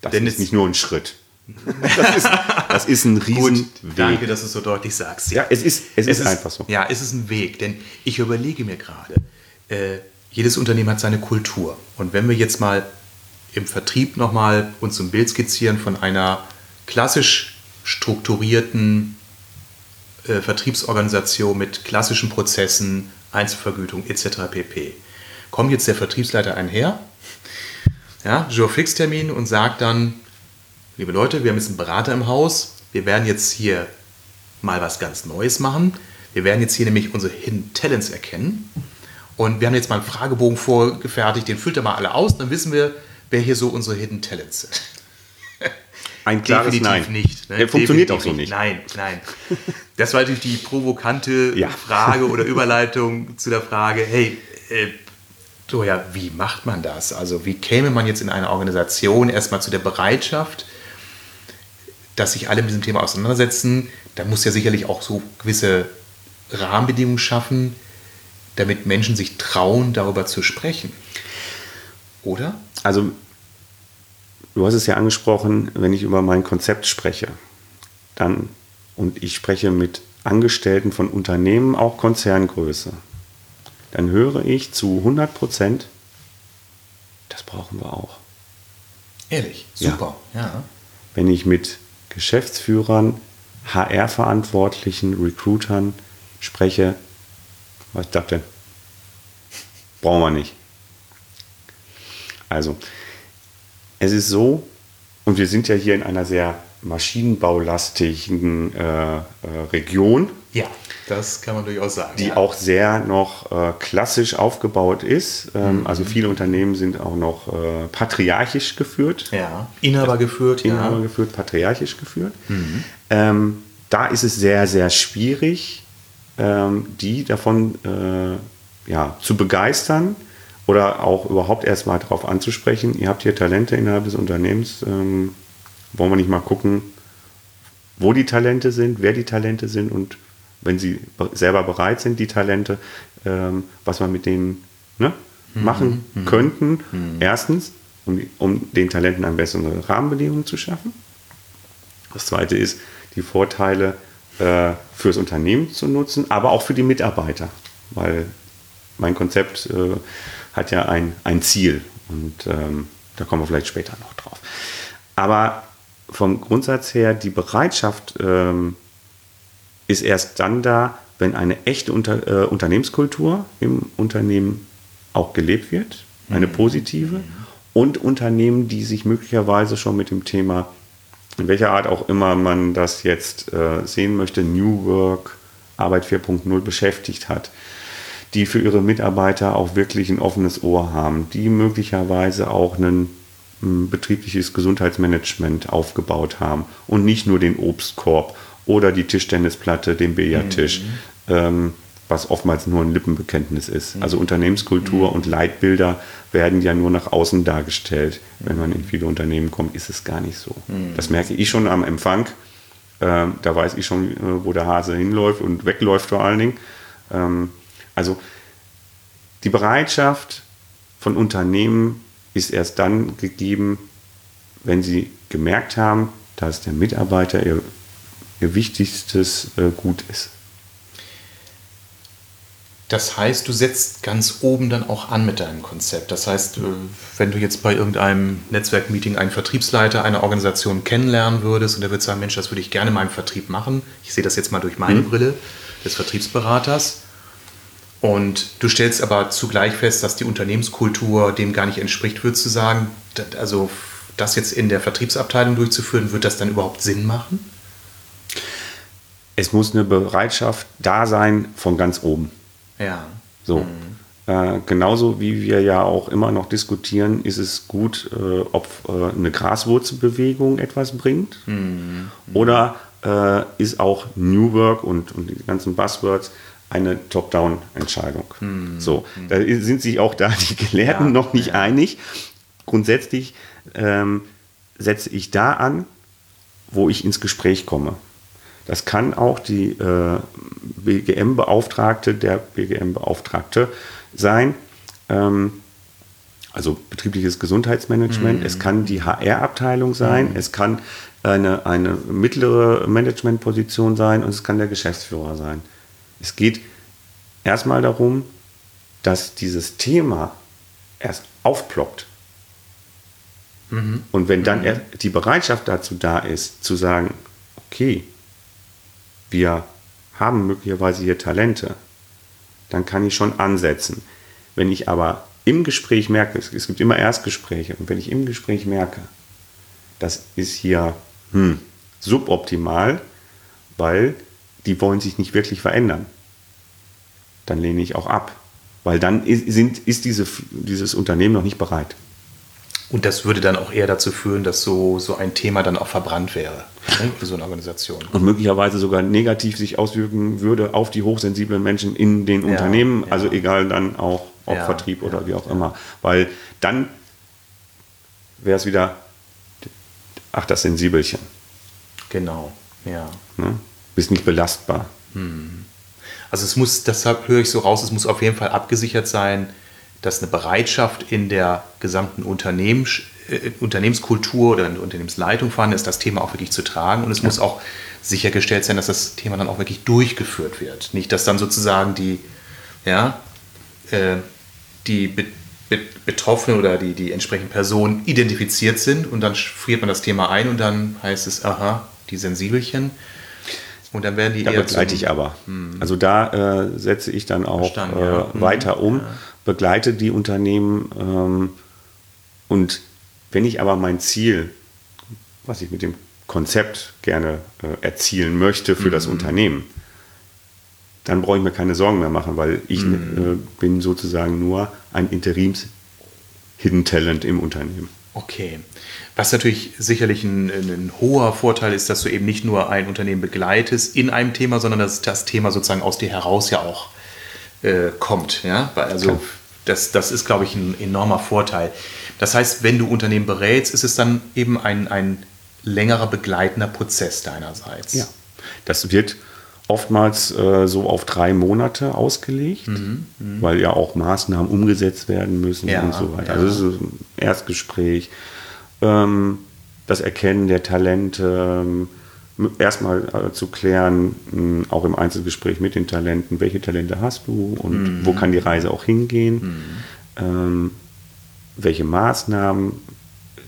Das Denn ist nicht nur ein Schritt. Das ist, das ist ein riesen Gut, Danke, dass du es so deutlich sagst. Ja, es ist, es, es ist, ist, einfach so. Ja, es ist ein Weg, denn ich überlege mir gerade, äh, jedes Unternehmen hat seine Kultur. Und wenn wir jetzt mal im Vertrieb nochmal uns ein Bild skizzieren von einer klassisch strukturierten äh, Vertriebsorganisation mit klassischen Prozessen, Einzelvergütung etc. pp. Kommt jetzt der Vertriebsleiter einher, ja, Jour-Fix-Termin und sagt dann, liebe Leute, wir haben jetzt einen Berater im Haus, wir werden jetzt hier mal was ganz Neues machen. Wir werden jetzt hier nämlich unsere Hidden Talents erkennen und wir haben jetzt mal einen Fragebogen vorgefertigt, den füllt er mal alle aus, dann wissen wir, wer hier so unsere Hidden Talents sind. Ein klares Definitiv Nein. nicht. Ne? Der funktioniert auch so nicht. Nein, nein. Das war natürlich die provokante ja. Frage oder Überleitung zu der Frage, hey, äh, so ja, wie macht man das? Also wie käme man jetzt in einer Organisation erstmal zu der Bereitschaft, dass sich alle mit diesem Thema auseinandersetzen? Da muss ja sicherlich auch so gewisse Rahmenbedingungen schaffen, damit Menschen sich trauen, darüber zu sprechen. Oder? Also, du hast es ja angesprochen, wenn ich über mein Konzept spreche, dann, und ich spreche mit Angestellten von Unternehmen, auch Konzerngröße, dann höre ich zu 100 Prozent, das brauchen wir auch. Ehrlich, super, ja. ja. Wenn ich mit Geschäftsführern, HR-Verantwortlichen, Recruitern spreche, was ist das denn? Brauchen wir nicht. Also, es ist so, und wir sind ja hier in einer sehr maschinenbaulastigen äh, äh, Region. Ja, das kann man durchaus sagen. Die ja. auch sehr noch äh, klassisch aufgebaut ist. Ähm, mhm. Also viele Unternehmen sind auch noch äh, patriarchisch geführt. Ja, Inhaber geführt. Inhaber ja. geführt, patriarchisch geführt. Mhm. Ähm, da ist es sehr, sehr schwierig, ähm, die davon äh, ja, zu begeistern oder auch überhaupt erstmal darauf anzusprechen, ihr habt hier Talente innerhalb des Unternehmens, ähm, wollen wir nicht mal gucken, wo die Talente sind, wer die Talente sind und wenn sie selber bereit sind, die Talente, ähm, was wir mit denen ne, mhm. machen mhm. könnten. Mhm. Erstens. um, um den Talenten ein bessere Rahmenbedingungen zu schaffen. Das zweite ist, die Vorteile äh, fürs Unternehmen zu nutzen, aber auch für die Mitarbeiter, weil mein Konzept äh, hat ja ein, ein Ziel und ähm, da kommen wir vielleicht später noch drauf. Aber vom Grundsatz her, die Bereitschaft ähm, ist erst dann da, wenn eine echte Unter äh, Unternehmenskultur im Unternehmen auch gelebt wird, eine mhm. positive, und Unternehmen, die sich möglicherweise schon mit dem Thema, in welcher Art auch immer man das jetzt äh, sehen möchte, New Work, Arbeit 4.0 beschäftigt hat, die für ihre Mitarbeiter auch wirklich ein offenes Ohr haben, die möglicherweise auch ein betriebliches Gesundheitsmanagement aufgebaut haben und nicht nur den Obstkorb oder die Tischtennisplatte, den Billardtisch, mhm. ähm, was oftmals nur ein Lippenbekenntnis ist. Mhm. Also Unternehmenskultur mhm. und Leitbilder werden ja nur nach außen dargestellt. Wenn man in viele Unternehmen kommt, ist es gar nicht so. Mhm. Das merke ich schon am Empfang. Ähm, da weiß ich schon, äh, wo der Hase hinläuft und wegläuft vor allen Dingen. Ähm, also die Bereitschaft von Unternehmen ist erst dann gegeben, wenn sie gemerkt haben, dass der Mitarbeiter ihr, ihr wichtigstes äh, Gut ist. Das heißt, du setzt ganz oben dann auch an mit deinem Konzept. Das heißt, äh, wenn du jetzt bei irgendeinem Netzwerkmeeting einen Vertriebsleiter einer Organisation kennenlernen würdest und der würde sagen, Mensch, das würde ich gerne in meinem Vertrieb machen. Ich sehe das jetzt mal durch meine mhm. Brille des Vertriebsberaters. Und du stellst aber zugleich fest, dass die Unternehmenskultur dem gar nicht entspricht, würdest du sagen, also das jetzt in der Vertriebsabteilung durchzuführen, wird das dann überhaupt Sinn machen? Es muss eine Bereitschaft da sein von ganz oben. Ja. So. Mhm. Äh, genauso wie wir ja auch immer noch diskutieren, ist es gut, äh, ob äh, eine Graswurzelbewegung etwas bringt mhm. oder äh, ist auch New Work und, und die ganzen Buzzwords eine Top-Down-Entscheidung. Hm. So, hm. da sind sich auch da die Gelehrten ja, noch nicht ja. einig. Grundsätzlich ähm, setze ich da an, wo ich ins Gespräch komme. Das kann auch die äh, BGM-Beauftragte, der BGM-Beauftragte sein. Ähm, also betriebliches Gesundheitsmanagement. Mhm. Es kann die HR-Abteilung sein. Mhm. Es kann eine, eine mittlere Managementposition sein und es kann der Geschäftsführer sein. Es geht erstmal darum, dass dieses Thema erst aufploppt. Mhm. Und wenn dann mhm. die Bereitschaft dazu da ist, zu sagen, okay, wir haben möglicherweise hier Talente, dann kann ich schon ansetzen. Wenn ich aber im Gespräch merke, es, gibt immer Erstgespräche, und wenn ich im Gespräch merke, das ist hier hm, suboptimal, weil die wollen sich nicht wirklich verändern, dann lehne ich auch ab. Weil dann ist, sind, ist diese, dieses Unternehmen noch nicht bereit. Und das würde dann auch eher dazu führen, dass so, so ein Thema dann auch verbrannt wäre ne, für so eine Organisation. Und möglicherweise sogar negativ sich auswirken würde auf die hochsensiblen Menschen in den ja, Unternehmen, ja. also egal dann auch ob ja, Vertrieb oder wie auch immer. Weil dann wäre es wieder, ach, das Sensibelchen. Genau, ja. Ne? Bist nicht belastbar. Hm. Also es muss, deshalb höre ich so raus, es muss auf jeden Fall abgesichert sein, dass eine Bereitschaft in der gesamten Unternehmens, äh, Unternehmenskultur oder in der Unternehmensleitung vorhanden ist, das Thema auch wirklich zu tragen. Und es ja. muss auch sichergestellt sein, dass das Thema dann auch wirklich durchgeführt wird. Nicht, dass dann sozusagen die, ja, äh, die Be Be Betroffenen oder die, die entsprechenden Personen identifiziert sind und dann friert man das Thema ein und dann heißt es, aha, die Sensibelchen. Und dann werden die da begleite ich aber. Hm. Also da äh, setze ich dann auch äh, ja. Hm. weiter um, ja. Begleite die Unternehmen ähm, und wenn ich aber mein Ziel, was ich mit dem Konzept gerne äh, erzielen möchte für mhm. das hm. Unternehmen, dann brauche ich mir keine Sorgen mehr machen, weil ich mhm. bin sozusagen nur ein Interims Hidden Talent im Unternehmen. Okay. Was natürlich sicherlich ein, ein, hoher Vorteil ist, dass du eben nicht nur ein Unternehmen begleitest in einem Thema, sondern dass das Thema sozusagen aus dir heraus ja auch äh, kommt. Ja? Also das, das ist, glaube ich, ein enormer Vorteil. Das heißt, wenn du Unternehmen berätst, ist es dann eben ein, ein längerer begleitender Prozess deinerseits. Ja, das wird oftmals äh, so auf drei Monate ausgelegt, Mhm, weil ja auch Maßnahmen umgesetzt werden müssen Ja, und so weiter. ja. Also das ist ein Erstgespräch, ähm, das Erkennen der Talente, ähm, erstmal äh, zu klären, mh, auch im Einzelgespräch mit den Talenten, welche Talente hast du und Mhm. wo kann die Reise auch hingehen, ähm, welche Maßnahmen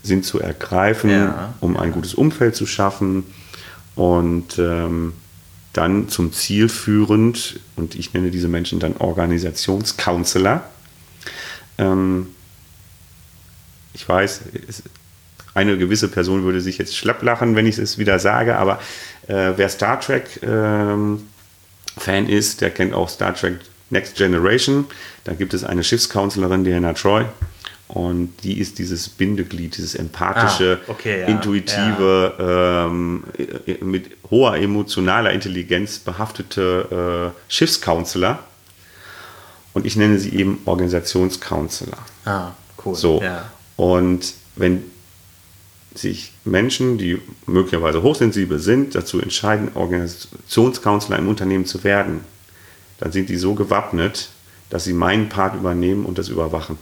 sind zu ergreifen, Ja, um ein gutes Umfeld zu schaffen und ähm, dann zum Ziel führend, und ich nenne diese Menschen dann Organisationscounselor. Ähm, ich weiß, es, eine gewisse Person würde sich jetzt schlapp lachen, wenn ich es wieder sage, aber äh, wer Star Trek ähm, Fan ist, der kennt auch Star Trek Next Generation. Da gibt es eine Schiffscounselorin, Diana Troy. Und die ist dieses Bindeglied, dieses empathische, Ah, okay, ja, intuitive, Ähm, äh, mit hoher emotionaler Intelligenz behaftete äh, Schiffscounselor. Und ich nenne sie eben Organisationscounselor. Ah, cool. So. Ja. Und wenn sich Menschen, die möglicherweise hochsensibel sind, dazu entscheiden, Organisationscounselor im Unternehmen zu werden, dann sind die so gewappnet, dass sie meinen Part übernehmen und das überwachen.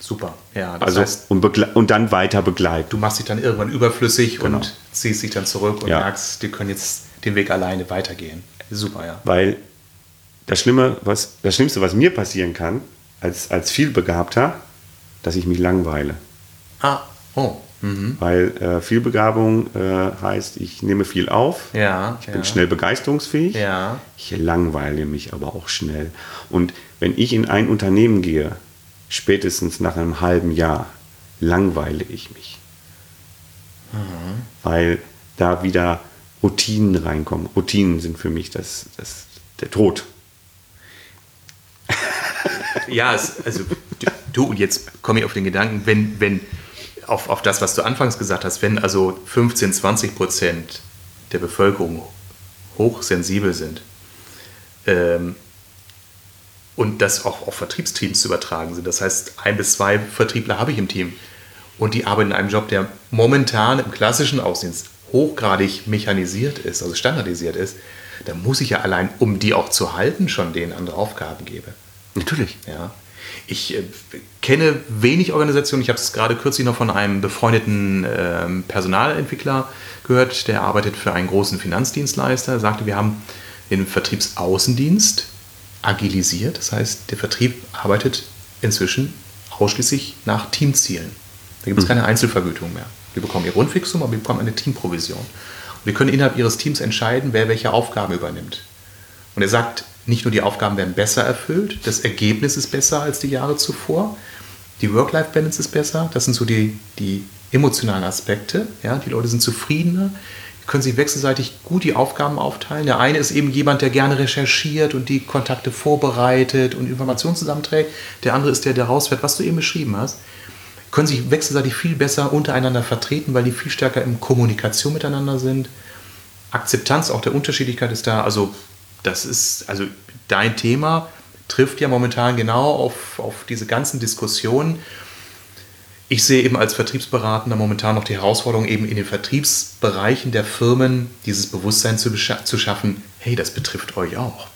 Super. Ja, Also heißt, und, und dann weiter begleiten. du machst dich dann irgendwann überflüssig Genau. und ziehst dich dann zurück und Ja. merkst, die können jetzt den Weg alleine weitergehen. Super, ja. Weil das, Schlimme, was, das Schlimmste, was mir passieren kann, als, als Vielbegabter, dass ich mich langweile. Ah, oh. Mhm. Weil äh, Vielbegabung äh, heißt, ich nehme viel auf, Ja. ich ja. bin schnell begeisterungsfähig, Ja. ich langweile mich aber auch schnell. Und wenn ich in ein Unternehmen gehe, spätestens nach einem halben Jahr, langweile ich mich. Weil da wieder Routinen reinkommen. Routinen sind für mich das, das, der Tod. Ja, es, also du- du, und jetzt komme ich auf den Gedanken, wenn, wenn auf, auf das, was du anfangs gesagt hast, wenn also 15, 20 Prozent der Bevölkerung hochsensibel sind ähm, und das auch auf Vertriebsteams zu übertragen sind, das heißt, ein bis zwei Vertriebler habe ich im Team und die arbeiten in einem Job, der momentan im klassischen Außendienst hochgradig mechanisiert ist, also standardisiert ist, da muss ich ja allein, um die auch zu halten, schon denen andere Aufgaben geben. Natürlich. Ja. Ich äh, kenne wenig Organisationen. Ich habe es gerade kürzlich noch von einem befreundeten ähm, Personalentwickler gehört, der arbeitet für einen großen Finanzdienstleister. Er sagte, wir haben den Vertriebsaußendienst agilisiert. Das heißt, der Vertrieb arbeitet inzwischen ausschließlich nach Teamzielen. Da gibt es keine Einzelvergütung mehr. Wir bekommen ihr Grundfixum, aber wir bekommen eine Teamprovision. Und wir können innerhalb ihres Teams entscheiden, wer welche Aufgaben übernimmt. Und er sagt, nicht nur die Aufgaben werden besser erfüllt, das Ergebnis ist besser als die Jahre zuvor, die Work-Life-Balance ist besser, das sind so die, die emotionalen Aspekte. Ja? Die Leute sind zufriedener, können sich wechselseitig gut die Aufgaben aufteilen. Der eine ist eben jemand, der gerne recherchiert und die Kontakte vorbereitet und Informationen zusammenträgt. Der andere ist der, der rausfährt, was du eben beschrieben hast. Können sich wechselseitig viel besser untereinander vertreten, weil die viel stärker in Kommunikation miteinander sind. Akzeptanz auch der Unterschiedlichkeit ist da. Also das ist, also dein Thema trifft ja momentan genau auf, auf diese ganzen Diskussionen. Ich sehe eben als Vertriebsberatender momentan noch die Herausforderung, eben in den Vertriebsbereichen der Firmen dieses Bewusstsein zu, zu schaffen, hey, das betrifft euch auch.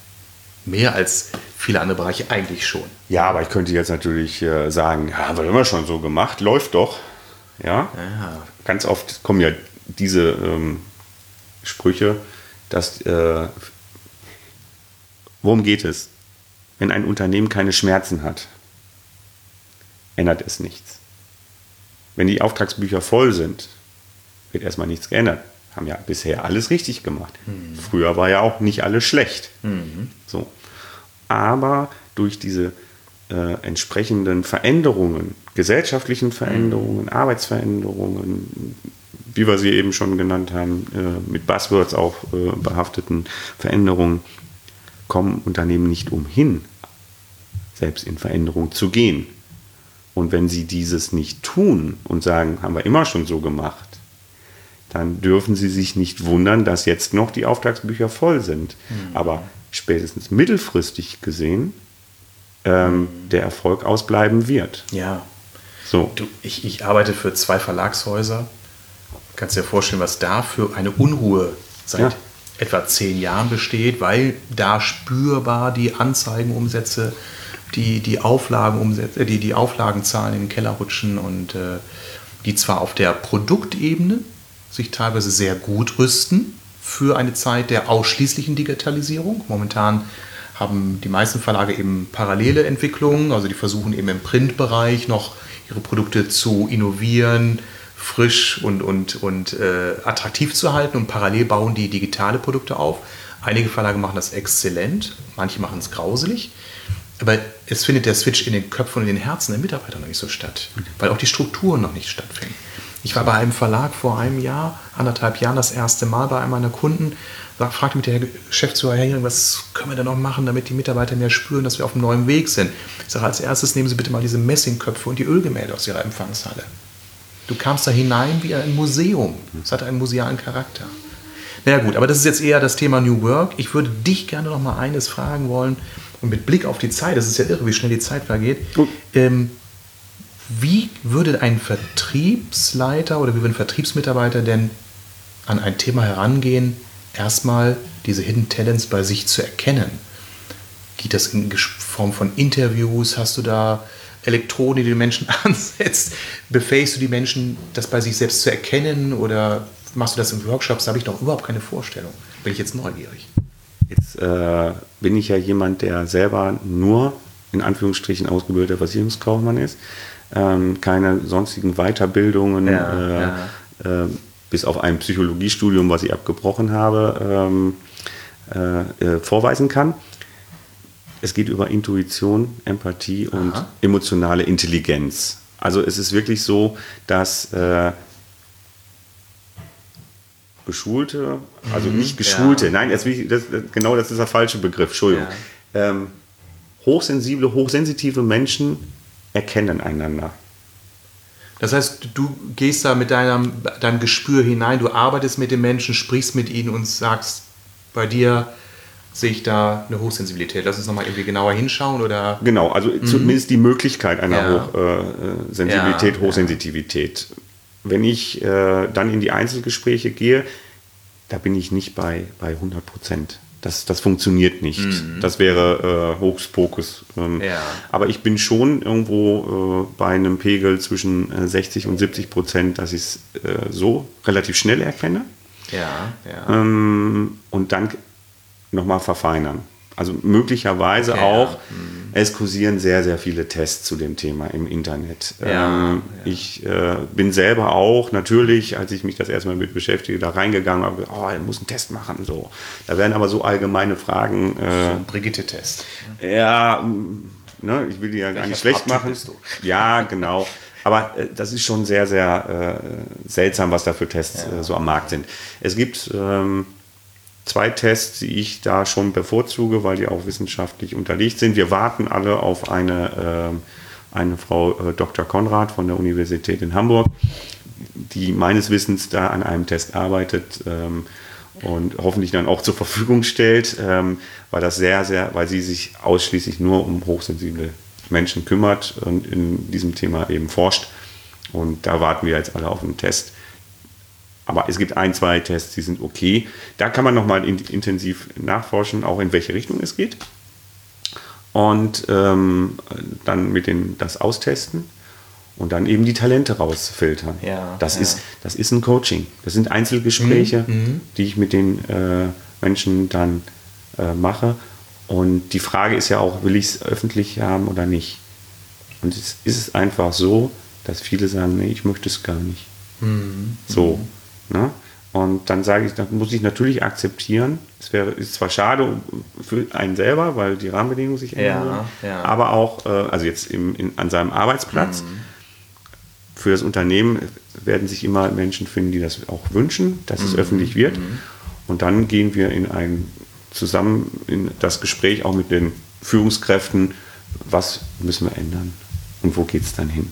Mehr als viele andere Bereiche eigentlich schon. Ja, aber ich könnte jetzt natürlich äh, sagen, ja, haben wir immer schon so gemacht, läuft doch. Ja, Ja. ganz oft kommen ja diese ähm, Sprüche, dass äh, worum geht es? Wenn ein Unternehmen keine Schmerzen hat, ändert es nichts. Wenn die Auftragsbücher voll sind, wird erstmal nichts geändert. Haben ja bisher alles richtig gemacht. Früher war ja auch nicht alles schlecht. So. Aber durch diese äh, entsprechenden Veränderungen, gesellschaftlichen Veränderungen, Arbeitsveränderungen, wie wir sie eben schon genannt haben, äh, mit Buzzwords auch äh, behafteten Veränderungen, kommen Unternehmen nicht umhin, selbst in Veränderung zu gehen. Und wenn sie dieses nicht tun und sagen, haben wir immer schon so gemacht, dann dürfen sie sich nicht wundern, dass jetzt noch die Auftragsbücher voll sind. Aber spätestens mittelfristig gesehen ähm, der Erfolg ausbleiben wird. Ja. So. Du, ich, ich arbeite für zwei Verlagshäuser. Kannst dir vorstellen, was da für eine Unruhe seit Ja. Etwa zehn Jahren besteht, weil da spürbar die Anzeigenumsätze, die, die, Auflagenumsätze, die, die Auflagenzahlen in den Keller rutschen und äh, die zwar auf der Produktebene sich teilweise sehr gut rüsten für eine Zeit der ausschließlichen Digitalisierung. Momentan haben die meisten Verlage eben parallele Entwicklungen, also die versuchen eben im Printbereich noch ihre Produkte zu innovieren, frisch und, und, und äh, attraktiv zu halten und parallel bauen die digitale Produkte auf. Einige Verlage machen das exzellent, manche machen es grauselig. Aber es findet der Switch in den Köpfen und in den Herzen der Mitarbeiter noch nicht so statt, weil auch die Strukturen noch nicht stattfinden. Ich war bei einem Verlag vor einem Jahr, anderthalb Jahren das erste Mal bei einem meiner Kunden, fragte mich der Geschäftsführer, was können wir denn noch machen, damit die Mitarbeiter mehr spüren, dass wir auf einem neuen Weg sind. Ich sage, als erstes nehmen Sie bitte mal diese Messingköpfe und die Ölgemälde aus Ihrer Empfangshalle. Du kamst da hinein wie ein Museum. Es hatte einen musealen Charakter. Naja gut, aber das ist jetzt eher das Thema New Work. Ich würde dich gerne noch mal eines fragen wollen und mit Blick auf die Zeit, das ist ja irre, wie schnell die Zeit vergeht. Ähm, wie würde ein Vertriebsleiter oder wie würde ein Vertriebsmitarbeiter denn an ein Thema herangehen, erstmal diese Hidden Talents bei sich zu erkennen? Geht das in Form von Interviews? Hast du da Elektronen, die du den Menschen ansetzt? Befähigst du die Menschen, das bei sich selbst zu erkennen oder machst du das in Workshops? Da habe ich doch überhaupt keine Vorstellung. Bin ich jetzt neugierig. Jetzt äh, bin ich ja jemand, der selber nur in Anführungsstrichen ausgebildeter Versicherungskaufmann ist ähm, keine sonstigen Weiterbildungen, ja, äh, ja. Äh, bis auf ein Psychologiestudium, was ich abgebrochen habe, ähm, äh, äh, vorweisen kann. Es geht über Intuition, Empathie und Aha. emotionale Intelligenz. Also es ist wirklich so, dass äh, geschulte, also mhm, nicht geschulte, ja. nein, das, das, genau das ist der falsche Begriff, Entschuldigung. Ja. Ähm, hochsensible, hochsensitive Menschen erkennen einander. Das heißt, du gehst da mit deinem, deinem Gespür hinein, du arbeitest mit den Menschen, sprichst mit ihnen und sagst, bei dir sehe ich da eine Hochsensibilität. Lass uns nochmal irgendwie genauer hinschauen oder? Genau, also mhm. zumindest die Möglichkeit einer ja. Hochsensibilität, äh, ja, Hochsensitivität. Wenn ich äh, dann in die Einzelgespräche gehe, da bin ich nicht bei, bei 100 Prozent das, das funktioniert nicht. Mhm. Das wäre äh, Hokuspokus. Ähm, ja. Aber ich bin schon irgendwo äh, bei einem Pegel zwischen äh, 60 und 70 Prozent, dass ich es äh, so relativ schnell erkenne. Ja, ja. Ähm, und dann nochmal verfeinern. Also möglicherweise okay, auch, ja. Hm. es kursieren sehr, sehr viele Tests zu dem Thema im Internet. Ja, ähm, ja. Ich äh, bin selber auch natürlich, als ich mich das erstmal mit beschäftige, da reingegangen habe, oh, ich muss einen Test machen. So. Da werden aber so allgemeine Fragen. Äh, Brigitte-Test. Ja, ne, ich will die ja gar nicht schlecht machen. Ja, genau. Aber äh, das ist schon sehr, sehr äh, seltsam, was da für Tests äh, so am Markt sind. Es gibt ähm, zwei Tests, die ich da schon bevorzuge, weil die auch wissenschaftlich unterlegt sind. Wir warten alle auf eine, äh, eine Frau äh, Dr. Konrad von der Universität in Hamburg, die meines Wissens da an einem Test arbeitet ähm, und hoffentlich dann auch zur Verfügung stellt, ähm, weil das sehr, sehr, weil sie sich ausschließlich nur um hochsensible Menschen kümmert und in diesem Thema eben forscht. Und da warten wir jetzt alle auf einen Test. Aber es gibt ein, zwei Tests, die sind okay. Da kann man nochmal in, intensiv nachforschen, auch in welche Richtung es geht. Und ähm, dann mit den, das austesten und dann eben die Talente rausfiltern. Ja, das, ja. Ist, das ist ein Coaching. Das sind Einzelgespräche, mhm, mhm. die ich mit den äh, Menschen dann äh, mache. Und die Frage ist ja auch, will ich es öffentlich haben oder nicht? Und es ist einfach so, dass viele sagen, nee, ich möchte es gar nicht. Mhm. So. Ne? Und dann sage ich, das muss ich natürlich akzeptieren. Es wäre ist zwar schade für einen selber, weil die Rahmenbedingungen sich ändern, ja, ja. aber auch, äh, also jetzt im, in, an seinem Arbeitsplatz, mhm. für das Unternehmen werden sich immer Menschen finden, die das auch wünschen, dass mhm. es öffentlich wird. Mhm. Und dann gehen wir in ein zusammen in das Gespräch auch mit den Führungskräften, was müssen wir ändern und wo geht es dann hin.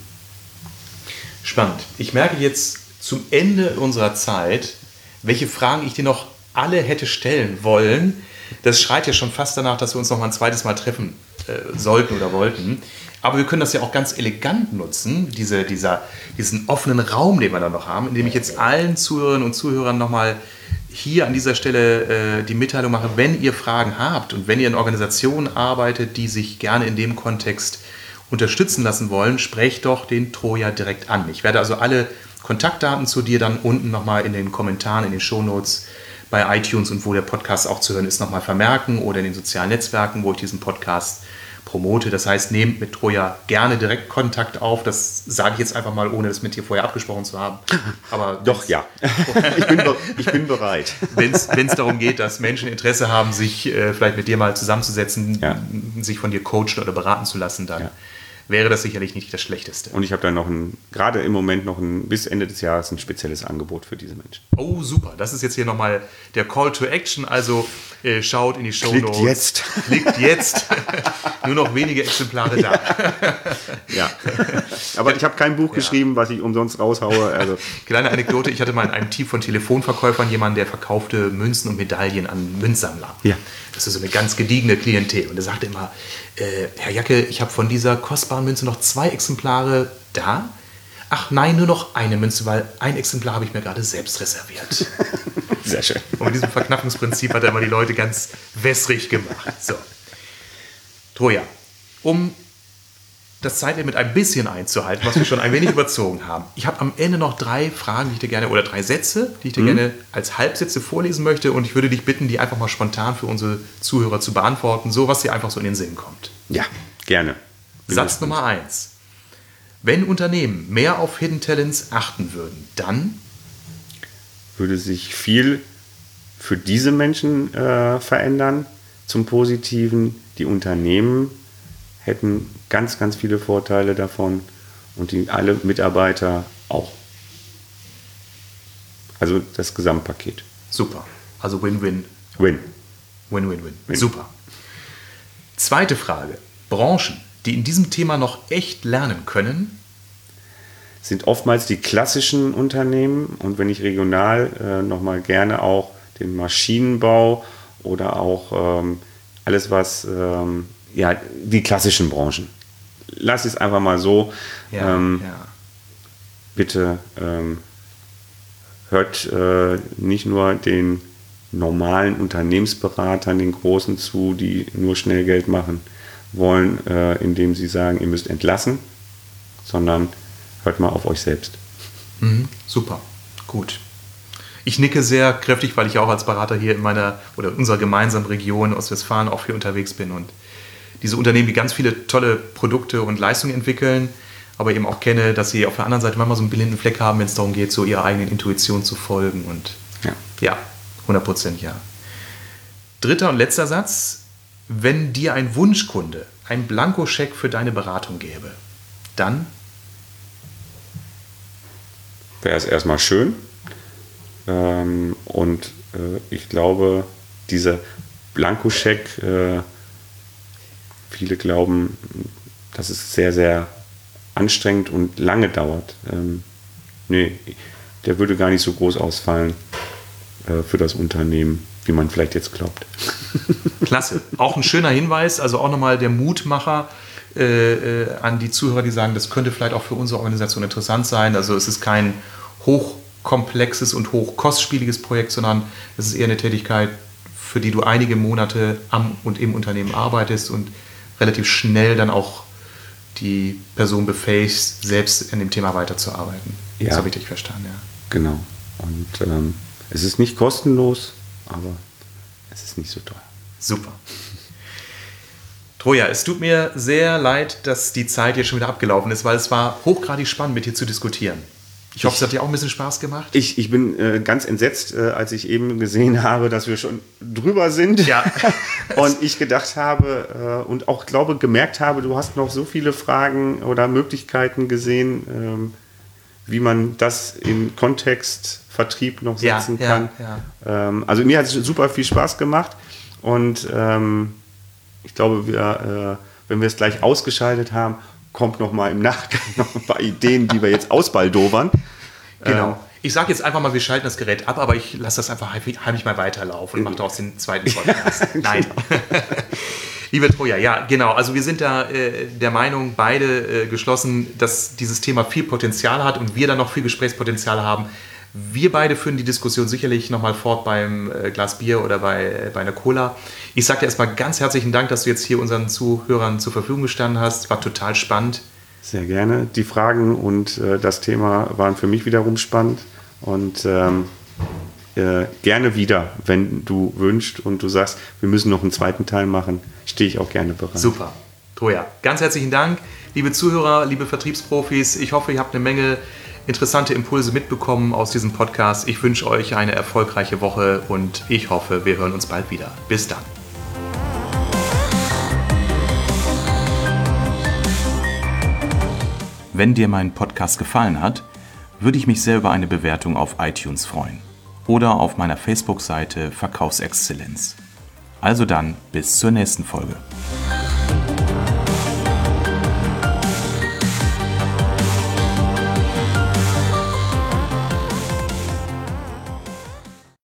Spannend. Ich merke jetzt zum Ende unserer Zeit, welche Fragen ich dir noch alle hätte stellen wollen. Das schreit ja schon fast danach, dass wir uns noch mal ein zweites Mal treffen äh, sollten oder wollten. Aber wir können das ja auch ganz elegant nutzen, diese, dieser, diesen offenen Raum, den wir da noch haben, indem ich jetzt allen Zuhörerinnen und Zuhörern nochmal hier an dieser Stelle äh, die Mitteilung mache, wenn ihr Fragen habt und wenn ihr in Organisationen arbeitet, die sich gerne in dem Kontext unterstützen lassen wollen, sprecht doch den Troja direkt an. Ich werde also alle Kontaktdaten zu dir dann unten nochmal in den Kommentaren, in den Shownotes bei iTunes und wo der Podcast auch zu hören ist, nochmal vermerken oder in den sozialen Netzwerken, wo ich diesen Podcast promote. Das heißt, nehmt mit Troja gerne direkt Kontakt auf. Das sage ich jetzt einfach mal, ohne das mit dir vorher abgesprochen zu haben. Aber Doch, ja. ich, bin, ich bin bereit. Wenn es darum geht, dass Menschen Interesse haben, sich äh, vielleicht mit dir mal zusammenzusetzen, ja. sich von dir coachen oder beraten zu lassen, dann ja wäre das sicherlich nicht das Schlechteste. Und ich habe dann noch ein, gerade im Moment noch ein, bis Ende des Jahres ein spezielles Angebot für diese Menschen. Oh, super. Das ist jetzt hier nochmal der Call to Action. Also äh, schaut in die Show Notes. Klickt jetzt. Klickt jetzt. Nur noch wenige Exemplare da. ja. Aber ich habe kein Buch ja. geschrieben, was ich umsonst raushaue. Also. Kleine Anekdote. Ich hatte mal in einem Team von Telefonverkäufern jemanden, der verkaufte Münzen und Medaillen an Münzsammler. Ja. Das ist so eine ganz gediegene Klientel. Und er sagte immer, äh, Herr Jacke, ich habe von dieser kostbaren Münze noch zwei Exemplare da. Ach nein, nur noch eine Münze, weil ein Exemplar habe ich mir gerade selbst reserviert. Sehr schön. Und mit diesem Verknappungsprinzip hat er immer die Leute ganz wässrig gemacht. So. Troja, um das Zeitlimit ein bisschen einzuhalten, was wir schon ein wenig überzogen haben. Ich habe am Ende noch drei Fragen, die ich dir gerne, oder drei Sätze, die ich dir mhm. gerne als Halbsätze vorlesen möchte. Und ich würde dich bitten, die einfach mal spontan für unsere Zuhörer zu beantworten, so was dir einfach so in den Sinn kommt. Ja, gerne. Satz Nummer eins. Wenn Unternehmen mehr auf Hidden Talents achten würden, dann würde sich viel für diese Menschen äh, verändern zum Positiven. Die Unternehmen hätten ganz, ganz viele Vorteile davon und die alle Mitarbeiter auch. Also das Gesamtpaket. Super. Also Win-Win. Win. Win-Win-Win. Super. Zweite Frage. Branchen, die in diesem Thema noch echt lernen können? Sind oftmals die klassischen Unternehmen und wenn ich regional äh, nochmal gerne auch den Maschinenbau oder auch ähm, alles, was ähm, ja, die klassischen Branchen. Lass es einfach mal so. Ja, ähm, ja. Bitte ähm, hört äh, nicht nur den normalen Unternehmensberatern, den Großen zu, die nur schnell Geld machen wollen, äh, indem sie sagen, ihr müsst entlassen, sondern hört mal auf euch selbst. Mhm, super, gut. Ich nicke sehr kräftig, weil ich auch als Berater hier in meiner oder unserer gemeinsamen Region Ostwestfalen auch viel unterwegs bin und diese Unternehmen, die ganz viele tolle Produkte und Leistungen entwickeln, aber eben auch kenne, dass sie auf der anderen Seite manchmal so einen blinden Fleck haben, wenn es darum geht, so ihrer eigenen Intuition zu folgen. Und ja, ja 100 Prozent ja. Dritter und letzter Satz. Wenn dir ein Wunschkunde ein Blankoscheck für deine Beratung gäbe, dann wäre es erstmal schön. Ähm, und äh, ich glaube, dieser Blankoscheck äh, viele glauben, dass es sehr, sehr anstrengend und lange dauert. Ähm, nee, der würde gar nicht so groß ausfallen äh, für das Unternehmen, wie man vielleicht jetzt glaubt. Klasse. Auch ein schöner Hinweis, also auch nochmal der Mutmacher äh, äh, an die Zuhörer, die sagen, das könnte vielleicht auch für unsere Organisation interessant sein. Also es ist kein hochkomplexes und hochkostspieliges Projekt, sondern es ist eher eine Tätigkeit, für die du einige Monate am und im Unternehmen arbeitest und relativ schnell dann auch die Person befähigst, selbst in dem Thema weiterzuarbeiten. Ja. Das habe ich dich verstanden, ja. Genau. Und ähm, es ist nicht kostenlos, aber es ist nicht so teuer. Super. Troja, es tut mir sehr leid, dass die Zeit jetzt schon wieder abgelaufen ist, weil es war hochgradig spannend, mit dir zu diskutieren. Ich hoffe, es hat dir auch ein bisschen Spaß gemacht. Ich, ich bin äh, ganz entsetzt, äh, als ich eben gesehen habe, dass wir schon drüber sind. Ja. und ich gedacht habe äh, und auch glaube, gemerkt habe, du hast noch so viele Fragen oder Möglichkeiten gesehen, ähm, wie man das in Kontext Vertrieb noch setzen ja, kann. Ja, ja. Ähm, also mir hat es super viel Spaß gemacht und ähm, ich glaube, wir, äh, wenn wir es gleich ausgeschaltet haben, kommt noch mal im Nachgang noch ein paar Ideen, die wir jetzt ausbaldowern. Genau. Ähm, ich sage jetzt einfach mal, wir schalten das Gerät ab, aber ich lasse das einfach heimlich mal weiterlaufen und mache daraus den zweiten Podcast. Nein. Liebe Troja, ja, genau. Also wir sind da äh, der Meinung, beide äh, geschlossen, dass dieses Thema viel Potenzial hat und wir da noch viel Gesprächspotenzial haben, Wir beide führen die Diskussion sicherlich nochmal fort beim äh, Glas Bier oder bei, äh, bei einer Cola. Ich sage dir erstmal ganz herzlichen Dank, dass du jetzt hier unseren Zuhörern zur Verfügung gestanden hast. War total spannend. Sehr gerne. Die Fragen und äh, das Thema waren für mich wiederum spannend. Und ähm, äh, gerne wieder, wenn du wünschst und du sagst, wir müssen noch einen zweiten Teil machen, stehe ich auch gerne bereit. Super. Troja, ganz herzlichen Dank. Liebe Zuhörer, liebe Vertriebsprofis, ich hoffe, ihr habt eine Menge interessante Impulse mitbekommen aus diesem Podcast. Ich wünsche euch eine erfolgreiche Woche und ich hoffe, wir hören uns bald wieder. Bis dann. Wenn dir mein Podcast gefallen hat, würde ich mich sehr über eine Bewertung auf iTunes freuen oder auf meiner Facebook-Seite Verkaufsexzellenz. Also dann, bis zur nächsten Folge.